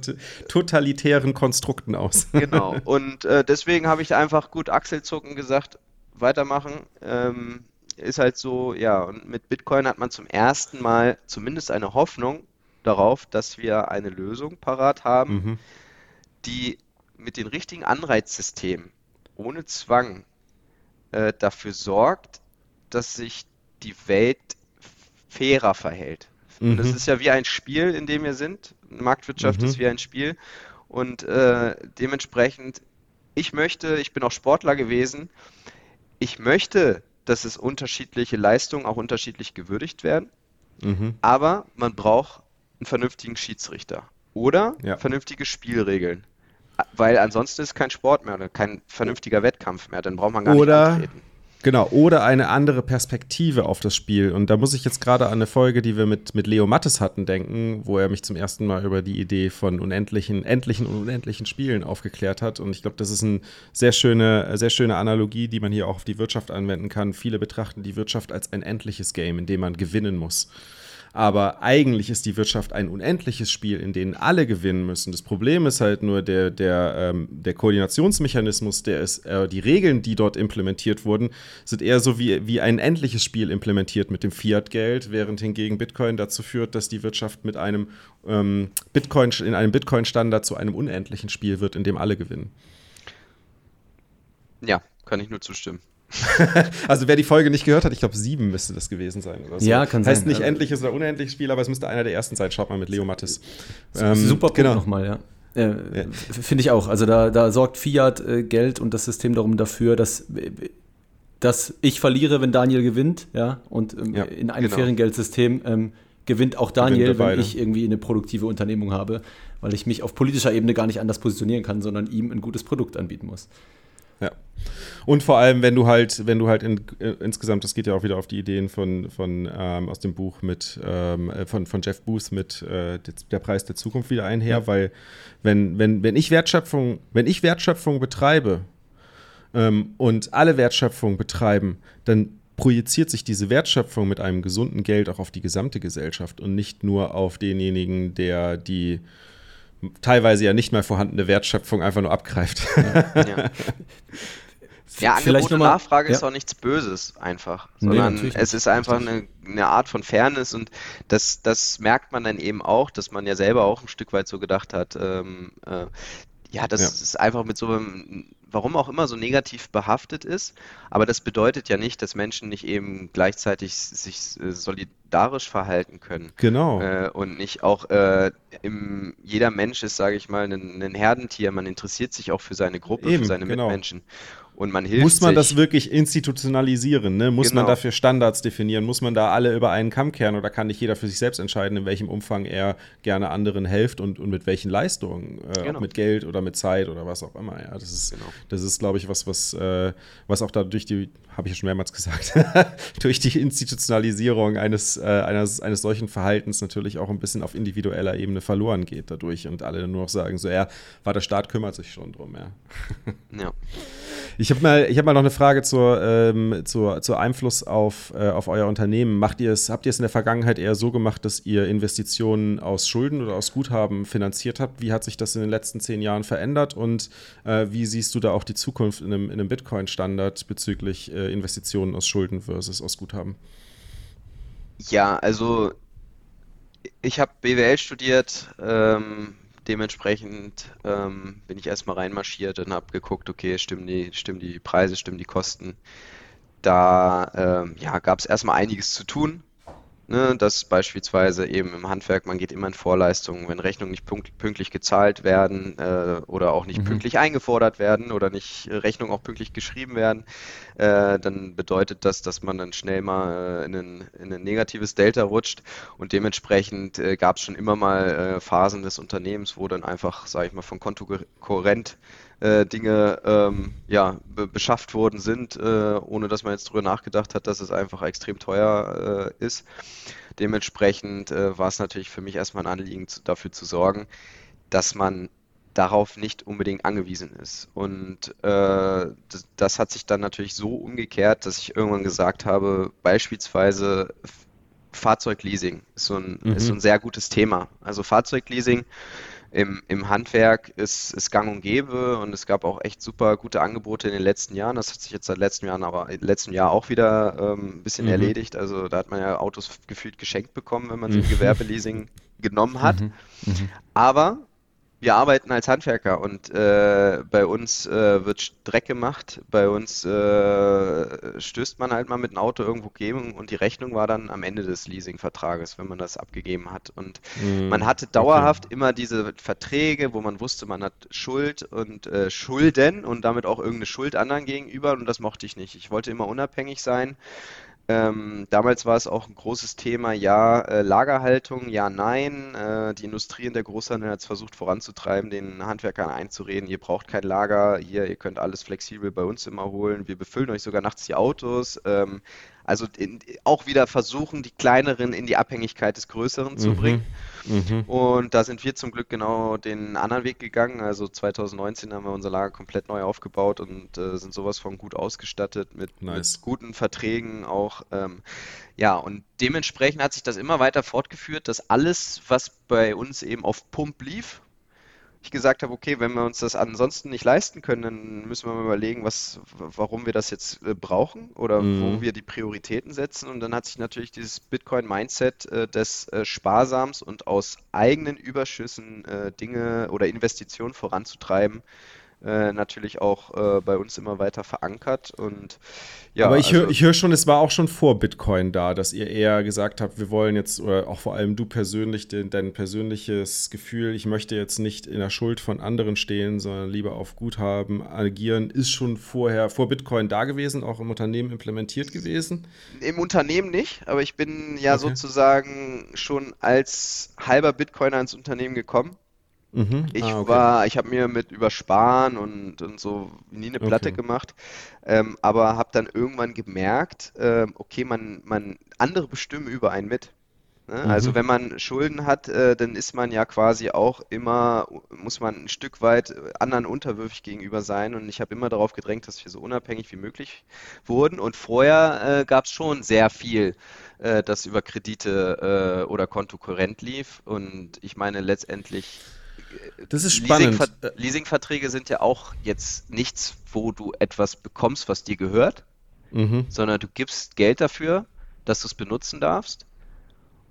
totalitären Konstrukten aus. Genau. Und äh, deswegen habe ich einfach gut Achselzucken gesagt, weitermachen. Ähm, ist halt so, ja, und mit Bitcoin hat man zum ersten Mal zumindest eine Hoffnung darauf, dass wir eine Lösung parat haben, mhm. die mit den richtigen Anreizsystemen, ohne Zwang, äh, dafür sorgt, dass sich die Welt fairer verhält. Mhm. Und das ist ja wie ein Spiel, in dem wir sind. Marktwirtschaft mhm. ist wie ein Spiel. Und äh, dementsprechend, ich möchte, ich bin auch Sportler gewesen, ich möchte, dass es unterschiedliche Leistungen auch unterschiedlich gewürdigt werden. Mhm. Aber man braucht einen vernünftigen Schiedsrichter oder ja. vernünftige Spielregeln. Weil ansonsten ist kein Sport mehr oder kein vernünftiger Wettkampf mehr. Dann braucht man gar oder, nicht antreten. Genau, oder eine andere Perspektive auf das Spiel. Und da muss ich jetzt gerade an eine Folge, die wir mit, mit Leo Mattes hatten, denken, wo er mich zum ersten Mal über die Idee von unendlichen, endlichen und unendlichen Spielen aufgeklärt hat. Und ich glaube, das ist eine sehr schöne, sehr schöne Analogie, die man hier auch auf die Wirtschaft anwenden kann. Viele betrachten die Wirtschaft als ein endliches Game, in dem man gewinnen muss. Aber eigentlich ist die Wirtschaft ein unendliches Spiel, in dem alle gewinnen müssen. Das Problem ist halt nur der, der, ähm, der Koordinationsmechanismus, der ist, äh, die Regeln, die dort implementiert wurden, sind eher so wie, wie ein endliches Spiel implementiert mit dem Fiat-Geld, während hingegen Bitcoin dazu führt, dass die Wirtschaft mit einem ähm, Bitcoin, in einem Bitcoin-Standard zu einem unendlichen Spiel wird, in dem alle gewinnen. Ja, kann ich nur zustimmen. also wer die Folge nicht gehört hat, ich glaube sieben müsste das gewesen sein. So. Ja, kann heißt sein. Heißt nicht endliches oder unendliches Spiel, aber es müsste einer der ersten sein. Schaut mal mit Leo Mattes. Ähm, Super Punkt genau. nochmal, ja. Äh, ja. Finde ich auch. Also da, da sorgt Fiat äh, Geld und das System darum dafür, dass, dass ich verliere, wenn Daniel gewinnt, ja. Und ähm, ja, in einem genau. fairen Geldsystem ähm, gewinnt auch Daniel, gewinnt wenn ich irgendwie eine produktive Unternehmung habe, weil ich mich auf politischer Ebene gar nicht anders positionieren kann, sondern ihm ein gutes Produkt anbieten muss. Ja. Und vor allem, wenn du halt, wenn du halt in, äh, insgesamt, das geht ja auch wieder auf die Ideen von, von ähm, aus dem Buch mit ähm, äh, von, von Jeff Booth mit äh, der Preis der Zukunft wieder einher, ja. weil wenn, wenn, wenn ich Wertschöpfung, wenn ich Wertschöpfung betreibe ähm, und alle Wertschöpfung betreiben, dann projiziert sich diese Wertschöpfung mit einem gesunden Geld auch auf die gesamte Gesellschaft und nicht nur auf denjenigen, der die teilweise ja nicht mehr vorhandene Wertschöpfung einfach nur abgreift. Ja, ja. ja Angebot und Nachfrage ja. ist auch nichts Böses einfach, sondern nee, es ist einfach eine, eine, Art von Fairness und das, das merkt man dann eben auch, dass man ja selber auch ein Stück weit so gedacht hat, ähm, äh, ja, das ja. ist einfach mit so einem warum auch immer so negativ behaftet ist. Aber das bedeutet ja nicht, dass Menschen nicht eben gleichzeitig sich äh, solidarisch verhalten können. Genau. Äh, und nicht auch äh, im, jeder Mensch ist, sage ich mal, ein, ein, Herdentier. Man interessiert sich auch für seine Gruppe, eben, für seine genau. Mitmenschen und man hilft Muss man sich. das wirklich institutionalisieren? Ne? Muss genau. man dafür Standards definieren? Muss man da alle über einen Kamm kehren oder kann nicht jeder für sich selbst entscheiden, in welchem Umfang er gerne anderen hilft und, und mit welchen Leistungen? Äh, genau. mit Geld oder mit Zeit oder was auch immer. Ja, das ist, genau. das ist glaube ich, was, was, äh, was auch da durch die, habe ich ja schon mehrmals gesagt, durch die Institutionalisierung eines, äh, eines, eines solchen Verhaltens natürlich auch ein bisschen auf individueller Ebene verloren geht dadurch und alle nur noch sagen, so, ja, war der Staat kümmert sich schon drum, ja. ja. Ich habe mal, hab mal noch eine Frage zur, ähm, zur, zur Einfluss auf, äh, auf euer Unternehmen. Macht ihr es, habt ihr es in der Vergangenheit eher so gemacht, dass ihr Investitionen aus Schulden oder aus Guthaben finanziert habt? Wie hat sich das in den letzten zehn Jahren verändert und äh, wie siehst du da auch die Zukunft in einem, in einem Bitcoin-Standard bezüglich äh, Investitionen aus Schulden versus aus Guthaben? Ja, also ich habe BWL studiert, ähm, dementsprechend ähm, bin ich erstmal reinmarschiert und habe geguckt, okay, stimmen die, stimmen die Preise, stimmen die Kosten. Da ähm, ja, gab es erstmal einiges zu tun. Ne, dass beispielsweise eben im Handwerk, man geht immer in Vorleistungen, wenn Rechnungen nicht pünktlich gezahlt werden äh, oder auch nicht mhm. pünktlich eingefordert werden oder nicht äh, Rechnungen auch pünktlich geschrieben werden, äh, dann bedeutet das, dass man dann schnell mal äh, in, ein, in, ein, negatives Delta rutscht und dementsprechend äh, gab es schon immer mal äh, Phasen des Unternehmens, wo dann einfach, sage ich mal, von Kontokorrent äh, Dinge ähm, ja, be beschafft worden sind, äh, ohne dass man jetzt drüber nachgedacht hat, dass es einfach extrem teuer äh, ist. Dementsprechend äh, war es natürlich für mich erstmal ein Anliegen, zu, dafür zu sorgen, dass man darauf nicht unbedingt angewiesen ist. Und äh, das, das, hat sich dann natürlich so umgekehrt, dass ich irgendwann gesagt habe, beispielsweise Fahrzeugleasing ist so ein, mhm. ist so ein sehr gutes Thema. Also Fahrzeugleasing im, im Handwerk ist, ist gang und gäbe und es gab auch echt super gute Angebote in den letzten Jahren. Das hat sich jetzt seit letztem Jahr, aber letztem Jahr auch wieder ähm, ein bisschen mhm. erledigt. Also da hat man ja Autos gefühlt geschenkt bekommen, wenn man sie im Gewerbeleasing genommen hat. Mhm. Mhm. Aber wir arbeiten als Handwerker und äh, bei uns äh, wird Dreck gemacht, bei uns äh, stößt man halt mal mit dem Auto irgendwo gegen und die Rechnung war dann am Ende des Leasingvertrages, wenn man das abgegeben hat. Und mm, man hatte dauerhaft okay. immer diese Verträge, wo man wusste, man hat Schuld und äh, Schulden und damit auch irgendeine Schuld anderen gegenüber und das mochte ich nicht. Ich wollte immer unabhängig sein ähm, damals war es auch ein großes Thema, ja, äh, Lagerhaltung, ja, nein. Äh, die Industrie in der Großhandel hat es versucht voranzutreiben, den Handwerkern einzureden, ihr braucht kein Lager, hier, ihr könnt alles flexibel bei uns immer holen, wir befüllen euch sogar nachts die Autos. Ähm, also in, auch wieder versuchen, die Kleineren in die Abhängigkeit des Größeren zu mhm. bringen. Mhm. Und da sind wir zum Glück genau den anderen Weg gegangen. Also 2019 haben wir unser Lager komplett neu aufgebaut und äh, sind sowas von gut ausgestattet mit, nice. mit guten Verträgen auch. Ähm, ja, und dementsprechend hat sich das immer weiter fortgeführt, dass alles, was bei uns eben auf Pump lief, ich gesagt habe, okay, wenn wir uns das ansonsten nicht leisten können, dann müssen wir mal überlegen, was, warum wir das jetzt äh, brauchen oder mhm. wo wir die Prioritäten setzen. Und dann hat sich natürlich dieses Bitcoin-Mindset äh, des äh, Sparsams und aus eigenen Überschüssen äh, Dinge oder Investitionen voranzutreiben, äh, natürlich auch äh, bei uns immer weiter verankert. Und ja, Aber ich also, höre hör schon, es war auch schon vor Bitcoin da, dass ihr eher gesagt habt, wir wollen jetzt, oder auch vor allem du persönlich, dein, dein persönliches Gefühl, ich möchte jetzt nicht in der Schuld von anderen stehen, sondern lieber auf Guthaben agieren, ist schon vorher, vor Bitcoin da gewesen, auch im Unternehmen implementiert gewesen? Im Unternehmen nicht, aber ich bin ja okay. sozusagen schon als halber Bitcoiner ins Unternehmen gekommen. Mhm. Ich ah, okay. war, ich habe mir mit Übersparen und, und so nie eine Platte okay. gemacht, ähm, aber habe dann irgendwann gemerkt, äh, okay, man, man, andere bestimmen über einen mit. Ne? Mhm. Also wenn man Schulden hat, äh, dann ist man ja quasi auch immer, muss man ein Stück weit anderen unterwürfig gegenüber sein und ich habe immer darauf gedrängt, dass wir so unabhängig wie möglich wurden und vorher äh, gab es schon sehr viel, äh, das über Kredite äh, oder Kontokorrent lief und ich meine letztendlich das ist spannend. Leasingver Leasingverträge sind ja auch jetzt nichts, wo du etwas bekommst, was dir gehört, mhm. sondern du gibst Geld dafür, dass du es benutzen darfst.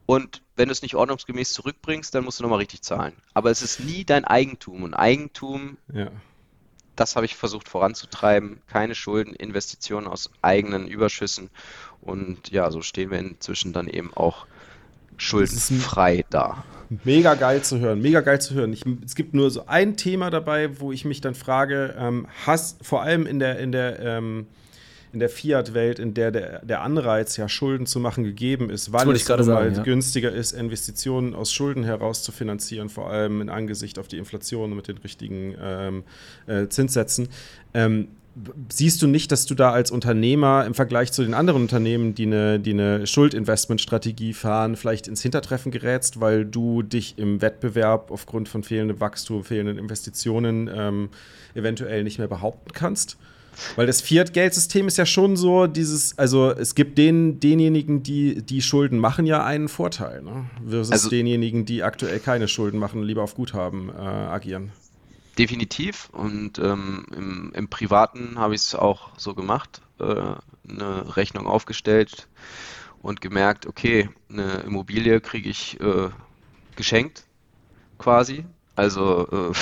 Und wenn du es nicht ordnungsgemäß zurückbringst, dann musst du nochmal richtig zahlen. Aber es ist nie dein Eigentum. Und Eigentum, ja. das habe ich versucht voranzutreiben. Keine Schulden, Investitionen aus eigenen Überschüssen. Und ja, so stehen wir inzwischen dann eben auch schuldenfrei da. Mega geil zu hören, mega geil zu hören. Ich, es gibt nur so ein Thema dabei, wo ich mich dann frage, ähm, hast vor allem in der, in der, ähm, in der Fiat-Welt, in der, der der Anreiz, ja Schulden zu machen, gegeben ist, weil es mal sagen, ja. günstiger ist, Investitionen aus Schulden heraus zu finanzieren, vor allem in Angesicht auf die Inflation mit den richtigen ähm, äh, Zinssätzen. Ähm, siehst du nicht, dass du da als Unternehmer im Vergleich zu den anderen Unternehmen, die eine, die eine Schuldinvestmentstrategie fahren, vielleicht ins Hintertreffen gerätst, weil du dich im Wettbewerb aufgrund von fehlendem Wachstum, fehlenden Investitionen ähm, eventuell nicht mehr behaupten kannst? Weil das Fiat-Geldsystem ist ja schon so, dieses, also es gibt den, denjenigen, die die Schulden machen, ja einen Vorteil, ne? Versus also, denjenigen, die aktuell keine Schulden machen lieber auf Guthaben äh, agieren. Definitiv. Und ähm, im, im, Privaten habe ich es auch so gemacht, äh, eine Rechnung aufgestellt und gemerkt, okay, eine Immobilie kriege ich äh, geschenkt quasi. Also äh,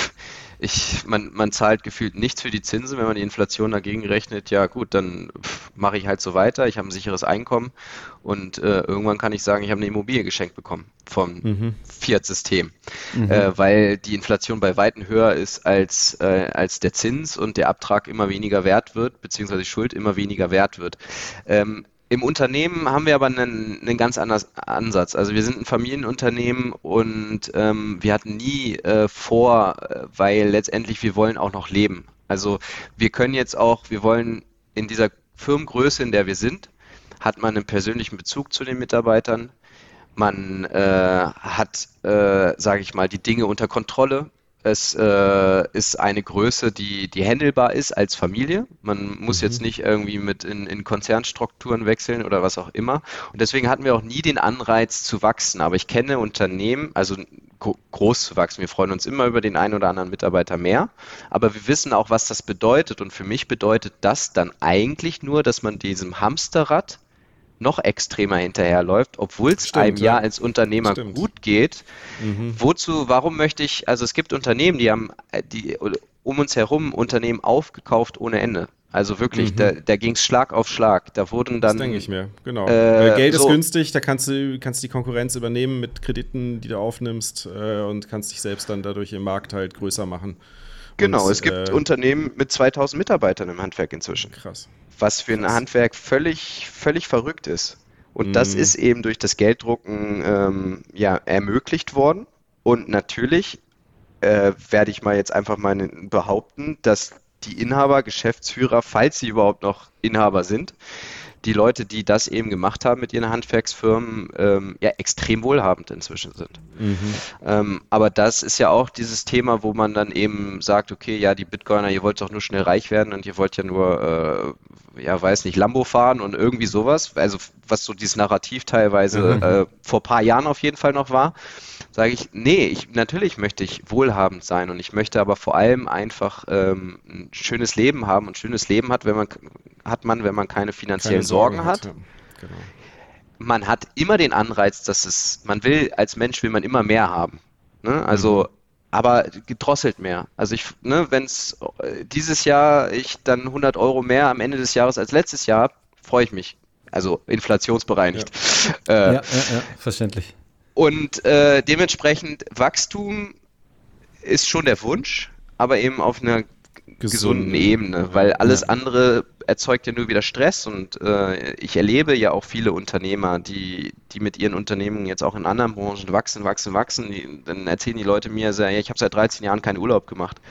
ich, man, man zahlt gefühlt nichts für die Zinsen, wenn man die Inflation dagegen rechnet. Ja gut, dann mache ich halt so weiter. Ich habe ein sicheres Einkommen und äh, irgendwann kann ich sagen, ich habe eine Immobilie geschenkt bekommen vom mhm. Fiat-System, mhm. äh, weil die Inflation bei weitem höher ist als, äh, als der Zins und der Abtrag immer weniger wert wird, beziehungsweise die Schuld immer weniger wert wird. Ähm, im Unternehmen haben wir aber einen, einen ganz anderen Ansatz. Also wir sind ein Familienunternehmen und ähm, wir hatten nie äh, vor, äh, weil letztendlich wir wollen auch noch leben. Also wir können jetzt auch, wir wollen in dieser Firmengröße, in der wir sind, hat man einen persönlichen Bezug zu den Mitarbeitern. Man äh, hat, äh, sage ich mal, die Dinge unter Kontrolle. Es äh, ist eine Größe, die, die handelbar ist als Familie. Man muss mhm. jetzt nicht irgendwie mit in, in Konzernstrukturen wechseln oder was auch immer. Und deswegen hatten wir auch nie den Anreiz zu wachsen. Aber ich kenne Unternehmen, also groß zu wachsen. Wir freuen uns immer über den einen oder anderen Mitarbeiter mehr. Aber wir wissen auch, was das bedeutet. Und für mich bedeutet das dann eigentlich nur, dass man diesem Hamsterrad noch extremer hinterherläuft, obwohl es einem ja als Unternehmer Stimmt. gut geht. Mhm. Wozu, warum möchte ich, also es gibt Unternehmen, die haben, äh, die um uns herum Unternehmen aufgekauft ohne Ende. Also wirklich, mhm. da, da ging es Schlag auf Schlag. Da wurden dann. Das denke ich mir, genau. Äh, Geld so ist günstig, da kannst du kannst die Konkurrenz übernehmen mit Krediten, die du aufnimmst äh, und kannst dich selbst dann dadurch im Markt halt größer machen. Genau, und, es gibt äh, Unternehmen mit 2000 Mitarbeitern im Handwerk inzwischen. Krass. Was für ein Handwerk völlig, völlig verrückt ist. Und mhm. das ist eben durch das Gelddrucken ähm, ja, ermöglicht worden. Und natürlich äh, werde ich mal jetzt einfach mal behaupten, dass die Inhaber, Geschäftsführer, falls sie überhaupt noch Inhaber sind, die Leute, die das eben gemacht haben mit ihren Handwerksfirmen, ähm, ja extrem wohlhabend inzwischen sind. Mhm. Ähm, aber das ist ja auch dieses Thema, wo man dann eben sagt, okay, ja, die Bitcoiner, ihr wollt doch nur schnell reich werden und ihr wollt ja nur, äh, ja, weiß nicht, Lambo fahren und irgendwie sowas. Also was so dieses Narrativ teilweise mhm. äh, vor paar Jahren auf jeden Fall noch war sage ich, nee, ich, natürlich möchte ich wohlhabend sein und ich möchte aber vor allem einfach ähm, ein schönes Leben haben. Und ein schönes Leben hat, wenn man, hat man, wenn man keine finanziellen keine Sorgen, Sorgen, hat. hat. Genau. Man hat immer den Anreiz, dass es, man will, als Mensch will man immer mehr haben. Ne? Also, mhm. aber gedrosselt mehr. Also ich, ne, wenn es äh, dieses Jahr ich dann 100 Euro mehr am Ende des Jahres als letztes Jahr, freue ich mich. Also inflationsbereinigt. Ja, äh, ja, ja, ja, verständlich. Und äh, dementsprechend Wachstum ist schon der Wunsch, aber eben auf einer gesunden, gesunden Ebene, weil alles ja. andere erzeugt ja nur wieder Stress und äh, ich erlebe ja auch viele Unternehmer, die, die mit ihren Unternehmen jetzt auch in anderen Branchen wachsen, wachsen, wachsen. Die, dann erzählen die Leute mir, ja, ich habe seit 13 Jahren keinen Urlaub gemacht.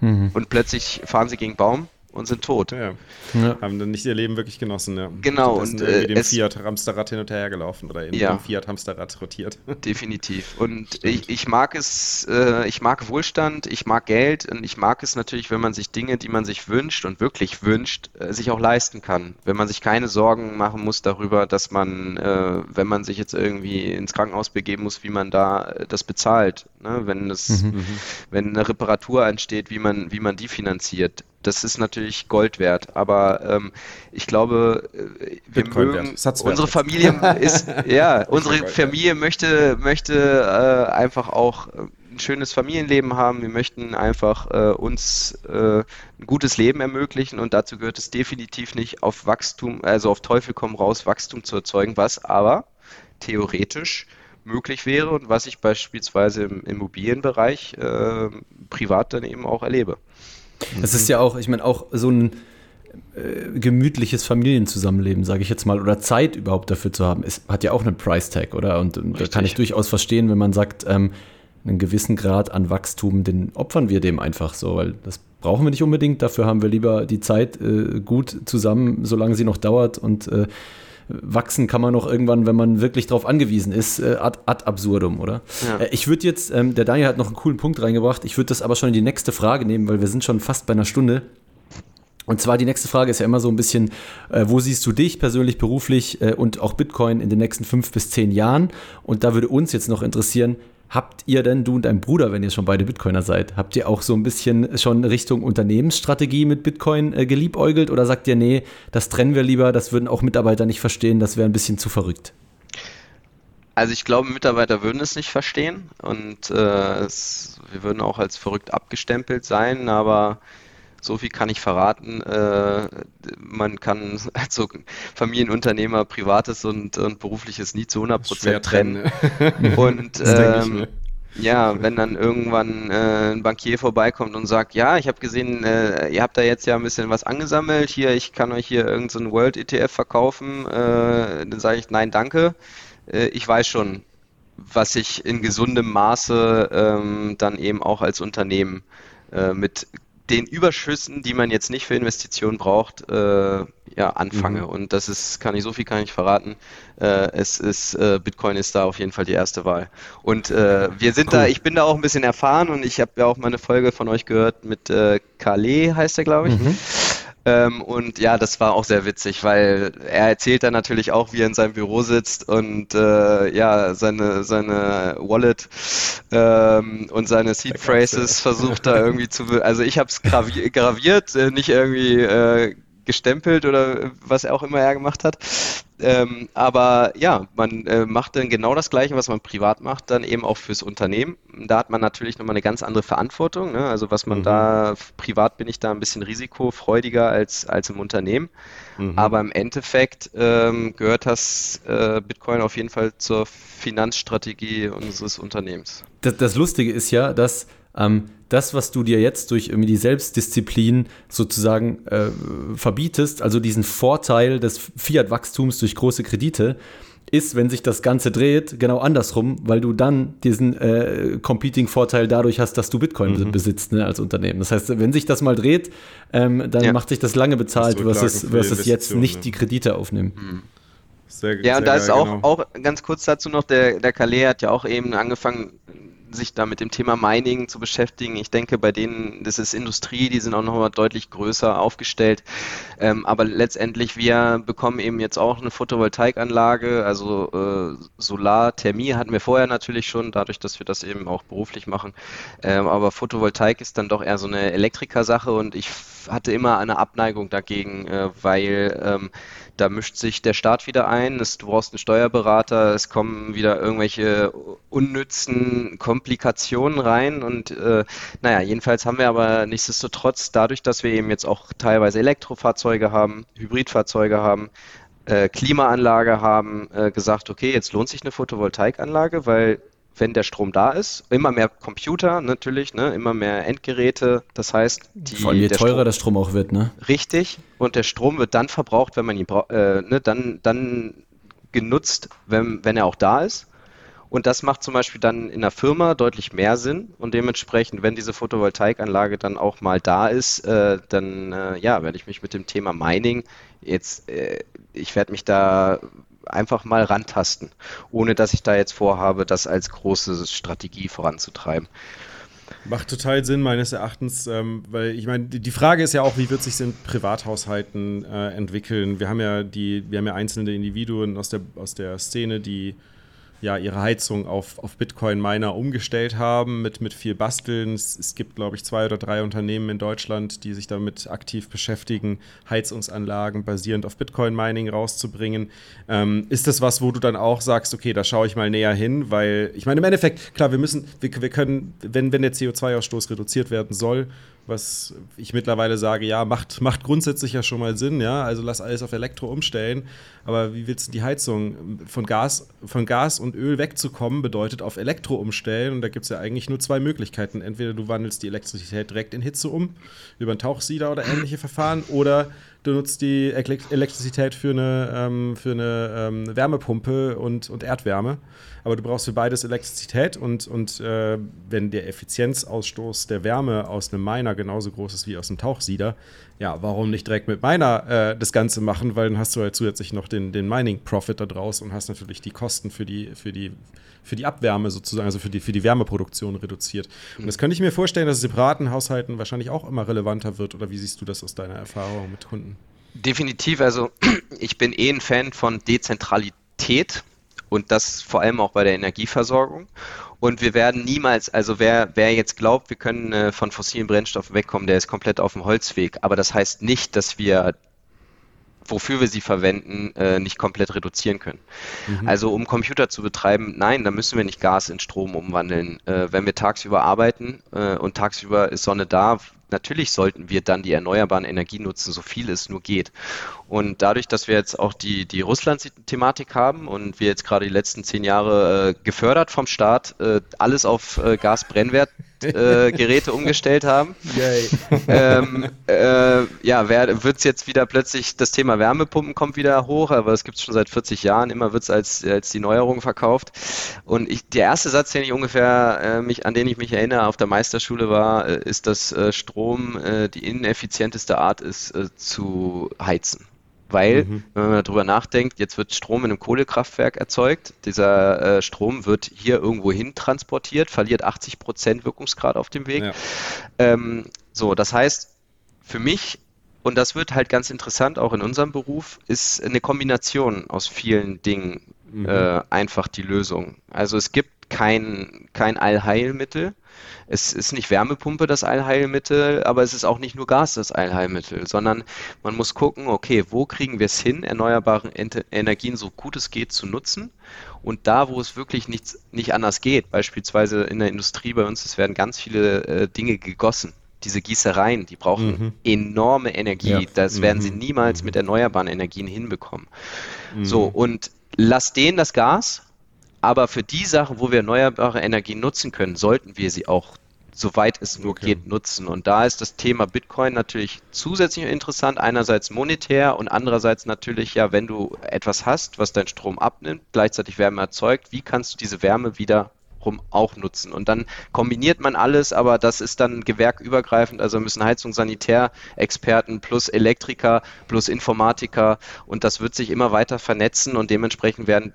Mhm. Und plötzlich fahren sie gegen Baum und sind tot. Ja. Ja. Haben dann nicht ihr Leben wirklich genossen. Ja. Genau. Und äh, dem Fiat-Hamsterrad hin und her gelaufen oder in ja. dem Fiat-Hamsterrad rotiert. Definitiv. Und ich, ich, mag es, äh, ich mag Wohlstand, ich mag Geld und ich mag es natürlich, wenn man sich Dinge, die man sich wünscht und wirklich wünscht, äh, sich auch leisten kann. Wenn man sich keine Sorgen machen muss darüber, dass man, äh, wenn man sich jetzt irgendwie ins Krankenhaus begeben muss, wie man da äh, das bezahlt. Ne? Wenn, das, mhm. wenn eine Reparatur entsteht, wie man, wie man die finanziert das ist natürlich Gold wert. Aber ähm, ich glaube, äh, wir Bitcoin mögen, unsere Familie ist, ja, unsere Familie möchte, möchte äh, einfach auch äh, ein schönes Familienleben haben. Wir möchten einfach äh, uns äh, ein gutes Leben ermöglichen und dazu gehört es definitiv nicht auf Wachstum, also auf Teufel komm raus, Wachstum zu erzeugen, was aber theoretisch möglich wäre und was ich beispielsweise im Immobilienbereich äh, privat dann eben auch erlebe. Das ist ja auch, ich meine, auch so ein äh, gemütliches Familienzusammenleben, sage ich jetzt mal, oder Zeit überhaupt dafür zu haben, ist, hat ja auch einen Price Tag, oder? Und, und da kann ich durchaus verstehen, wenn man sagt, ähm, einen gewissen Grad an Wachstum, den opfern wir dem einfach so, weil das brauchen wir nicht unbedingt. Dafür haben wir lieber die Zeit äh, gut zusammen, solange sie noch dauert und äh, wachsen kann man noch irgendwann, wenn man wirklich darauf angewiesen ist, äh, ad, ad absurdum, oder? Ja. Äh, ich würde jetzt, ähm, der Daniel hat noch einen coolen Punkt reingebracht, ich würde das aber schon in die nächste Frage nehmen, weil wir sind schon fast bei einer Stunde. Und zwar die nächste Frage ist ja immer so ein bisschen, äh, wo siehst du dich persönlich, beruflich äh, und auch Bitcoin in den nächsten fünf bis zehn Jahren? Und da würde uns jetzt noch interessieren, Habt ihr denn, du und dein Bruder, wenn ihr schon beide Bitcoiner seid, habt ihr auch so ein bisschen schon Richtung Unternehmensstrategie mit Bitcoin äh, geliebäugelt oder sagt ihr, nee, das trennen wir lieber, das würden auch Mitarbeiter nicht verstehen, das wäre ein bisschen zu verrückt? Also ich glaube, Mitarbeiter würden es nicht verstehen und äh, es, wir würden auch als verrückt abgestempelt sein, aber so viel kann ich verraten. Äh, man kann also Familienunternehmer privates und, und berufliches nie zu 100 Prozent trennen. und ähm, ja, wenn dann irgendwann äh, ein Bankier vorbeikommt und sagt, ja, ich habe gesehen, äh, ihr habt da jetzt ja ein bisschen was angesammelt, hier, ich kann euch hier irgendeinen so World ETF verkaufen, äh, dann sage ich, nein, danke. Äh, ich weiß schon, was ich in gesundem Maße ähm, dann eben auch als Unternehmen äh, mit den Überschüssen, die man jetzt nicht für Investitionen braucht, äh, ja, anfange. Mhm. Und das ist, kann ich so viel kann ich verraten. Äh, es ist, äh, Bitcoin ist da auf jeden Fall die erste Wahl. Und äh, wir sind cool. da, ich bin da auch ein bisschen erfahren und ich habe ja auch mal eine Folge von euch gehört mit äh, Kale, heißt er, glaube ich. Mhm. Ähm, und ja, das war auch sehr witzig, weil er erzählt dann natürlich auch, wie er in seinem Büro sitzt und äh, ja, seine, seine Wallet ähm, und seine Seed Phrases versucht da irgendwie zu. Also ich habe es gravi graviert, äh, nicht irgendwie äh, gestempelt oder was auch immer er gemacht hat. Ähm, aber ja, man äh, macht dann genau das Gleiche, was man privat macht, dann eben auch fürs Unternehmen. Da hat man natürlich nochmal eine ganz andere Verantwortung. Ne? Also was man mhm. da, privat bin ich da ein bisschen risikofreudiger als, als im Unternehmen. Mhm. Aber im Endeffekt ähm, gehört das äh, Bitcoin auf jeden Fall zur Finanzstrategie unseres Unternehmens. Das, das Lustige ist ja, dass ähm, das, was du dir jetzt durch irgendwie die Selbstdisziplin sozusagen äh, verbietest, also diesen Vorteil des Fiat-Wachstums durch große Kredite, ist, wenn sich das Ganze dreht, genau andersrum, weil du dann diesen äh, Competing-Vorteil dadurch hast, dass du Bitcoin mhm. besitzt ne, als Unternehmen. Das heißt, wenn sich das mal dreht, ähm, dann ja. macht sich das lange bezahlt, versus, versus jetzt nicht ne? die Kredite aufnehmen. Mhm. Sehr, ja, und da ist auch, genau. auch ganz kurz dazu noch, der, der Calais hat ja auch eben angefangen, sich da mit dem Thema Mining zu beschäftigen. Ich denke, bei denen, das ist Industrie, die sind auch noch mal deutlich größer aufgestellt. Ähm, aber letztendlich, wir bekommen eben jetzt auch eine Photovoltaikanlage, also äh, Solarthermie hatten wir vorher natürlich schon, dadurch, dass wir das eben auch beruflich machen. Ähm, aber Photovoltaik ist dann doch eher so eine Elektrikersache und ich hatte immer eine Abneigung dagegen, äh, weil ähm, da mischt sich der Staat wieder ein, es, du brauchst einen Steuerberater, es kommen wieder irgendwelche unnützen Komplikationen rein und äh, naja, jedenfalls haben wir aber nichtsdestotrotz dadurch, dass wir eben jetzt auch teilweise Elektrofahrzeuge haben, Hybridfahrzeuge haben, äh, Klimaanlage haben, äh, gesagt, okay, jetzt lohnt sich eine Photovoltaikanlage, weil wenn der Strom da ist. Immer mehr Computer natürlich, ne? immer mehr Endgeräte. Das heißt, die, Vor allem je teurer Strom, der Strom auch wird, ne? Richtig. Und der Strom wird dann verbraucht, wenn man ihn äh, ne? dann, dann genutzt, wenn, wenn er auch da ist. Und das macht zum Beispiel dann in einer Firma deutlich mehr Sinn. Und dementsprechend, wenn diese Photovoltaikanlage dann auch mal da ist, äh, dann äh, ja, werde ich mich mit dem Thema Mining jetzt, äh, ich werde mich da einfach mal rantasten, ohne dass ich da jetzt vorhabe, das als große Strategie voranzutreiben. Macht total Sinn meines Erachtens, ähm, weil ich meine, die, Frage ist ja auch, wie wird sich in Privathaushalten äh, entwickeln? Wir haben ja die, wir haben ja einzelne Individuen aus der, aus der Szene, die ja, ihre Heizung auf, auf Bitcoin-Miner umgestellt haben mit, mit viel Basteln. Es, es gibt, glaube ich, zwei oder drei Unternehmen in Deutschland, die sich damit aktiv beschäftigen, Heizungsanlagen basierend auf Bitcoin-Mining rauszubringen. Ähm, ist das was, wo du dann auch sagst, okay, da schaue ich mal näher hin? Weil, ich meine, im Endeffekt, klar, wir müssen, wir, wir können, wenn, wenn der CO2-Ausstoß reduziert werden soll, was ich mittlerweile sage, ja, macht, macht grundsätzlich ja schon mal Sinn, ja, also lass alles auf Elektro umstellen, aber wie willst du die Heizung von Gas, von Gas und Öl wegzukommen, bedeutet auf Elektro umstellen. Und da gibt es ja eigentlich nur zwei Möglichkeiten, entweder du wandelst die Elektrizität direkt in Hitze um, über einen Tauchsieder oder ähnliche Verfahren, oder du nutzt die Elektrizität für eine, ähm, für eine ähm, Wärmepumpe und, und Erdwärme. Aber du brauchst für beides Elektrizität und, und äh, wenn der Effizienzausstoß der Wärme aus einem Miner genauso groß ist wie aus einem Tauchsieder, ja, warum nicht direkt mit Miner äh, das Ganze machen, weil dann hast du halt zusätzlich noch den, den Mining-Profit da draus und hast natürlich die Kosten für die, für die, für die Abwärme sozusagen, also für die, für die Wärmeproduktion reduziert. Und das könnte ich mir vorstellen, dass es separaten Haushalten wahrscheinlich auch immer relevanter wird. Oder wie siehst du das aus deiner Erfahrung mit Kunden? Definitiv, also ich bin eh ein Fan von Dezentralität und das vor allem auch bei der Energieversorgung. Und wir werden niemals, also wer, wer jetzt glaubt, wir können äh, von fossilen Brennstoffen wegkommen, der ist komplett auf dem Holzweg. Aber das heißt nicht, dass wir wofür wir sie verwenden, äh, nicht komplett reduzieren können. Mhm. Also um Computer zu betreiben, nein, da müssen wir nicht Gas in Strom umwandeln. Äh, wenn wir tagsüber arbeiten äh, und tagsüber ist Sonne da, natürlich sollten wir dann die erneuerbaren Energien nutzen, so viel es nur geht. Und dadurch, dass wir jetzt auch die, die Russland-Thematik haben und wir jetzt gerade die letzten zehn Jahre äh, gefördert vom Staat äh, alles auf äh, Gasbrennwertgeräte umgestellt haben, ähm, äh, ja, wird es jetzt wieder plötzlich, das Thema Wärmepumpen kommt wieder hoch, aber es gibt es schon seit 40 Jahren, immer wird es als, als die Neuerung verkauft. Und ich, der erste Satz, den ich ungefähr, äh, mich, an den ich mich erinnere, auf der Meisterschule war, äh, ist, dass Strom die ineffizienteste Art ist, zu heizen. Weil, mhm. wenn man darüber nachdenkt, jetzt wird Strom in einem Kohlekraftwerk erzeugt. Dieser äh, Strom wird hier irgendwo hin transportiert, verliert 80 Prozent Wirkungsgrad auf dem Weg. Ja. Ähm, so, das heißt, für mich, und das wird halt ganz interessant auch in unserem Beruf, ist eine Kombination aus vielen Dingen mhm. äh, einfach die Lösung. Also es gibt kein, kein Allheilmittel. Es ist nicht Wärmepumpe das Allheilmittel, aber es ist auch nicht nur Gas das Allheilmittel, sondern man muss gucken, okay, wo kriegen wir es hin, erneuerbare Energien so gut es geht zu nutzen und da, wo es wirklich nichts, nicht anders geht, beispielsweise in der Industrie bei uns, es werden ganz viele äh, Dinge gegossen. Diese Gießereien, die brauchen mhm. enorme Energie. Ja. Das mhm. werden sie mhm. niemals mit erneuerbaren Energien hinbekommen. Mhm. So, und lass denen das Gas, aber für die Sachen, wo wir erneuerbare Energien nutzen können, sollten wir sie auch soweit es nur okay. geht, nutzen. Und da ist das Thema Bitcoin natürlich zusätzlich interessant, einerseits monetär und andererseits natürlich ja, wenn du etwas hast, was deinen Strom abnimmt, gleichzeitig Wärme erzeugt, wie kannst du diese Wärme wieder auch nutzen. Und dann kombiniert man alles, aber das ist dann gewerkübergreifend, also müssen Heizung, Sanitärexperten plus Elektriker plus Informatiker und das wird sich immer weiter vernetzen und dementsprechend werden,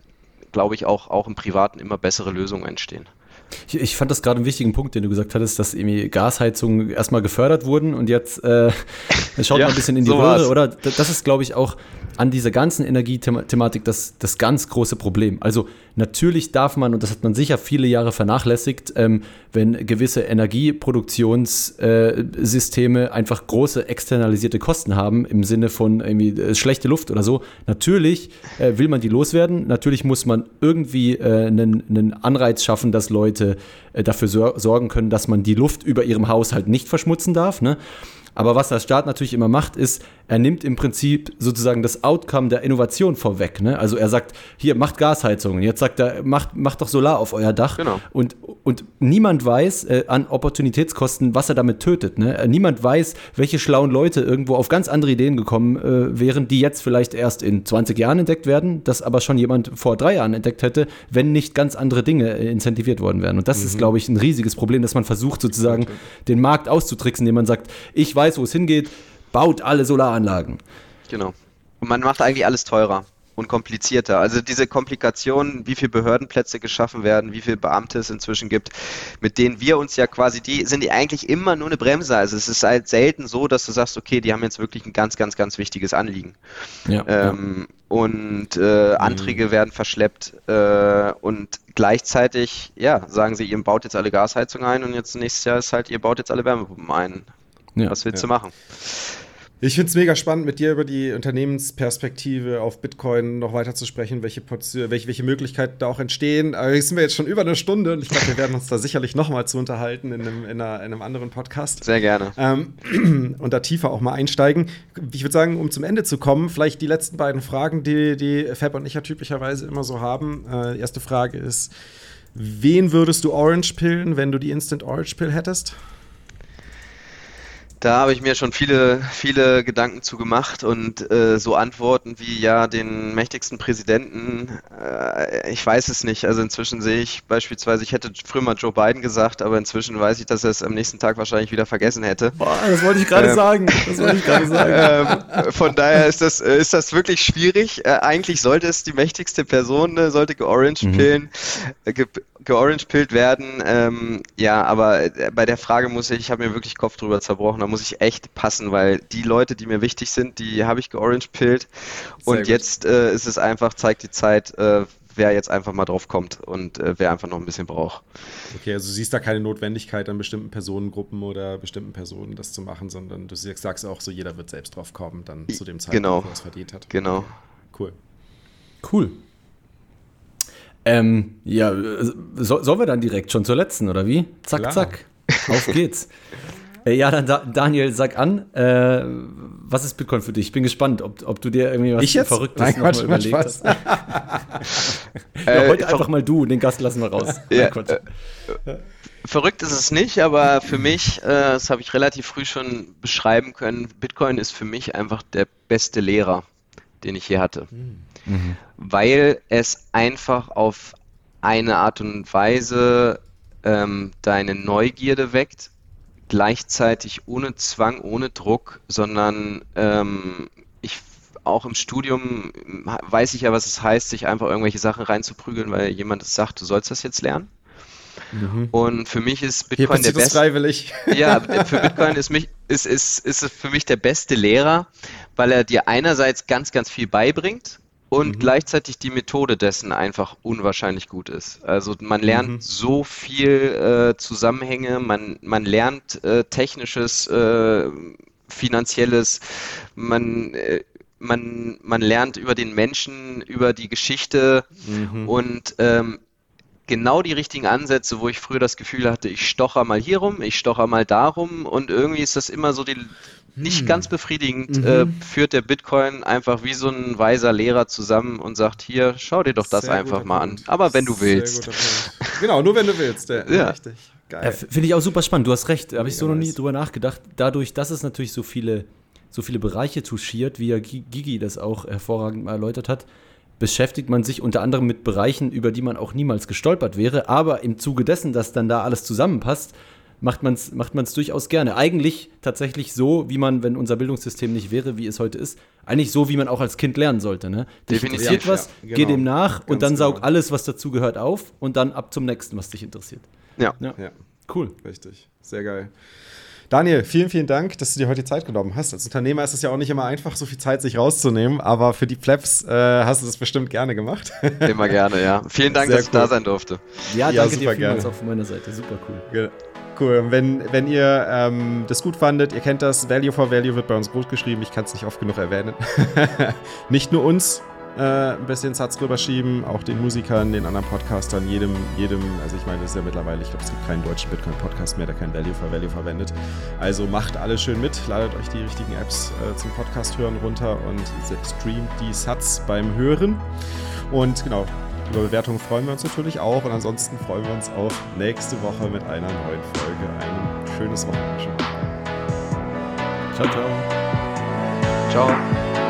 glaube ich, auch, auch im Privaten immer bessere Lösungen entstehen. Ich, ich, fand das gerade einen wichtigen Punkt, den du gesagt hattest, dass irgendwie Gasheizungen erstmal gefördert wurden und jetzt äh, schaut ja, mal ein bisschen in die so Röhre, oder? Das ist, glaube ich, auch an dieser ganzen Energiethematik das, das ganz große Problem. Also natürlich darf man, und das hat man sicher viele Jahre vernachlässigt, ähm, wenn gewisse Energieproduktionssysteme äh, einfach große externalisierte Kosten haben, im Sinne von irgendwie äh, schlechte Luft oder so. Natürlich äh, will man die loswerden, natürlich muss man irgendwie äh, einen, einen Anreiz schaffen, dass Leute äh, dafür sor sorgen können, dass man die Luft über ihrem Haushalt nicht verschmutzen darf. Ne? Aber was der Staat natürlich immer macht, ist, er nimmt im Prinzip sozusagen das Outcome der Innovation vorweg. Ne? Also er sagt, hier, macht Gasheizungen. Jetzt sagt er, macht, macht doch Solar auf euer Dach. Genau. Und, und niemand weiß äh, an Opportunitätskosten, was er damit tötet. Ne? Äh, niemand weiß, welche schlauen Leute irgendwo auf ganz andere Ideen gekommen äh, wären, die jetzt vielleicht erst in 20 Jahren entdeckt werden, das aber schon jemand vor drei Jahren entdeckt hätte, wenn nicht ganz andere Dinge äh, incentiviert worden wären. Und das mhm. ist, glaube ich, ein riesiges Problem, dass man versucht, sozusagen den Markt auszutricksen, indem man sagt, ich weiß, wo es hingeht, baut alle Solaranlagen. Genau. Und man macht eigentlich alles teurer und komplizierter. Also diese Komplikationen, wie viele Behördenplätze geschaffen werden, wie viele Beamte es inzwischen gibt, mit denen wir uns ja quasi, die sind die eigentlich immer nur eine Bremse. Also es ist halt selten so, dass du sagst, okay, die haben jetzt wirklich ein ganz, ganz, ganz wichtiges Anliegen. Ja, ähm, ja. Und äh, Anträge mhm. werden verschleppt äh, und gleichzeitig, ja, sagen sie, ihr baut jetzt alle Gasheizung ein und jetzt nächstes Jahr ist halt, ihr baut jetzt alle Wärmepumpen ein. Ja, Was willst ja. du machen? Ich finde es mega spannend, mit dir über die Unternehmensperspektive auf Bitcoin noch weiter zu sprechen, welche, welche, welche Möglichkeiten da auch entstehen. Aber jetzt sind wir jetzt schon über eine Stunde und ich glaube, wir werden uns da sicherlich noch mal zu unterhalten in einem, in, einer, in einem anderen Podcast. Sehr gerne. Ähm, und da tiefer auch mal einsteigen. Ich würde sagen, um zum Ende zu kommen, vielleicht die letzten beiden Fragen, die, die Fab und ich ja typischerweise immer so haben. Äh, erste Frage ist, wen würdest du Orange pillen, wenn du die Instant Orange Pill hättest? Da habe ich mir schon viele, viele Gedanken zu gemacht und äh, so Antworten wie ja den mächtigsten Präsidenten, äh, ich weiß es nicht. Also inzwischen sehe ich beispielsweise, ich hätte früher mal Joe Biden gesagt, aber inzwischen weiß ich, dass er es am nächsten Tag wahrscheinlich wieder vergessen hätte. Boah, das wollte ich gerade ähm, sagen. Das wollte ich gerade sagen. Ähm, von daher ist das, äh, ist das wirklich schwierig. Äh, eigentlich sollte es die mächtigste Person, äh, sollte georange pillen, mhm. ge georange-pillt werden. Ähm, ja, aber äh, bei der Frage muss ich, ich habe mir wirklich Kopf drüber zerbrochen, da muss ich echt passen, weil die Leute, die mir wichtig sind, die habe ich georange-pillt. Und gut. jetzt äh, ist es einfach, zeigt die Zeit, äh, wer jetzt einfach mal drauf kommt und äh, wer einfach noch ein bisschen braucht. Okay, also du siehst da keine Notwendigkeit an bestimmten Personengruppen oder bestimmten Personen das zu machen, sondern du sagst auch so, jeder wird selbst drauf kommen, dann zu dem Zeitpunkt, genau. wo er es verdient hat. Genau. Cool. Cool. Ähm, ja, so, sollen wir dann direkt schon zur letzten, oder wie? Zack, Klar. zack. Auf geht's. äh, ja, dann da, Daniel, sag an, äh, was ist Bitcoin für dich? Ich bin gespannt, ob, ob du dir irgendwie was ich jetzt? Verrücktes nochmal überlegt hast. ja, heute äh, einfach mal du, den Gast lassen wir raus. Ja, äh, verrückt ist es nicht, aber für mich, äh, das habe ich relativ früh schon beschreiben können, Bitcoin ist für mich einfach der beste Lehrer, den ich je hatte. Mhm mhm. weil es einfach auf eine Art und Weise ähm, deine Neugierde weckt, gleichzeitig ohne Zwang, ohne Druck, sondern ähm, ich auch im Studium weiß ich ja, was es heißt, sich einfach irgendwelche Sachen reinzuprügeln, weil jemand es sagt, du sollst das jetzt lernen. Mhm. Und für mich ist Bitcoin der beste. freiwillig. Ja, für Bitcoin ist, mich, ist, ist, ist für mich der beste Lehrer, weil er dir einerseits ganz, ganz viel beibringt und mhm. gleichzeitig die Methode dessen einfach unwahrscheinlich gut ist. Also man lernt mhm. so viel äh, Zusammenhänge, man, man lernt äh, technisches, äh, finanzielles, man, äh, man, man lernt über den Menschen, über die Geschichte mhm. und ähm, genau die richtigen Ansätze, wo ich früher das Gefühl hatte, ich stocher mal hier rum, ich stocher mal darum und irgendwie ist das immer so die, nicht hm. ganz befriedigend, mhm. äh, führt der Bitcoin einfach wie so ein weiser Lehrer zusammen und sagt, hier, schau dir doch das Sehr einfach mal Punkt. an. Aber wenn du willst. genau, nur wenn du willst. Ja, ja. Richtig. Geil. Ja, Finde ich auch super spannend. Du hast recht. Da habe ich so noch nie drüber nachgedacht. Dadurch, dass es natürlich so viele, so viele Bereiche touchiert, wie ja Gigi das auch hervorragend mal erläutert hat, beschäftigt man sich unter anderem mit Bereichen, über die man auch niemals gestolpert wäre. Aber im Zuge dessen, dass dann da alles zusammenpasst, macht man es macht man's durchaus gerne. Eigentlich tatsächlich so, wie man, wenn unser Bildungssystem nicht wäre, wie es heute ist, eigentlich so, wie man auch als Kind lernen sollte. Ne? Dich Definitiv, interessiert was, ja, genau. geh dem nach Ganz und dann saug genau. alles, was dazu gehört, auf und dann ab zum nächsten, was dich interessiert. Ja. ja. ja. Cool. Richtig. Sehr geil. Daniel, vielen, vielen Dank, dass du dir heute die Zeit genommen hast. Als Unternehmer ist es ja auch nicht immer einfach, so viel Zeit sich rauszunehmen, aber für die Flaps äh, hast du das bestimmt gerne gemacht. Immer gerne, ja. Vielen Dank, Sehr dass cool. ich da sein durfte. Ja, ja danke dir vielmals auch von meiner Seite. Super cool. Cool. Wenn, wenn ihr ähm, das gut fandet, ihr kennt das, Value for Value wird bei uns groß geschrieben, ich kann es nicht oft genug erwähnen. nicht nur uns, äh, ein bisschen Satz rüberschieben, auch den Musikern, den anderen Podcastern, jedem, jedem, also ich meine, das ist ja mittlerweile, ich glaube, es gibt keinen deutschen Bitcoin-Podcast mehr, der kein Value for Value verwendet. Also macht alles schön mit, ladet euch die richtigen Apps äh, zum Podcast hören runter und streamt die Satz beim Hören. Und genau, über Bewertungen freuen wir uns natürlich auch. Und ansonsten freuen wir uns auf nächste Woche mit einer neuen Folge. Ein schönes Wochenende. Ciao, ciao. Ciao.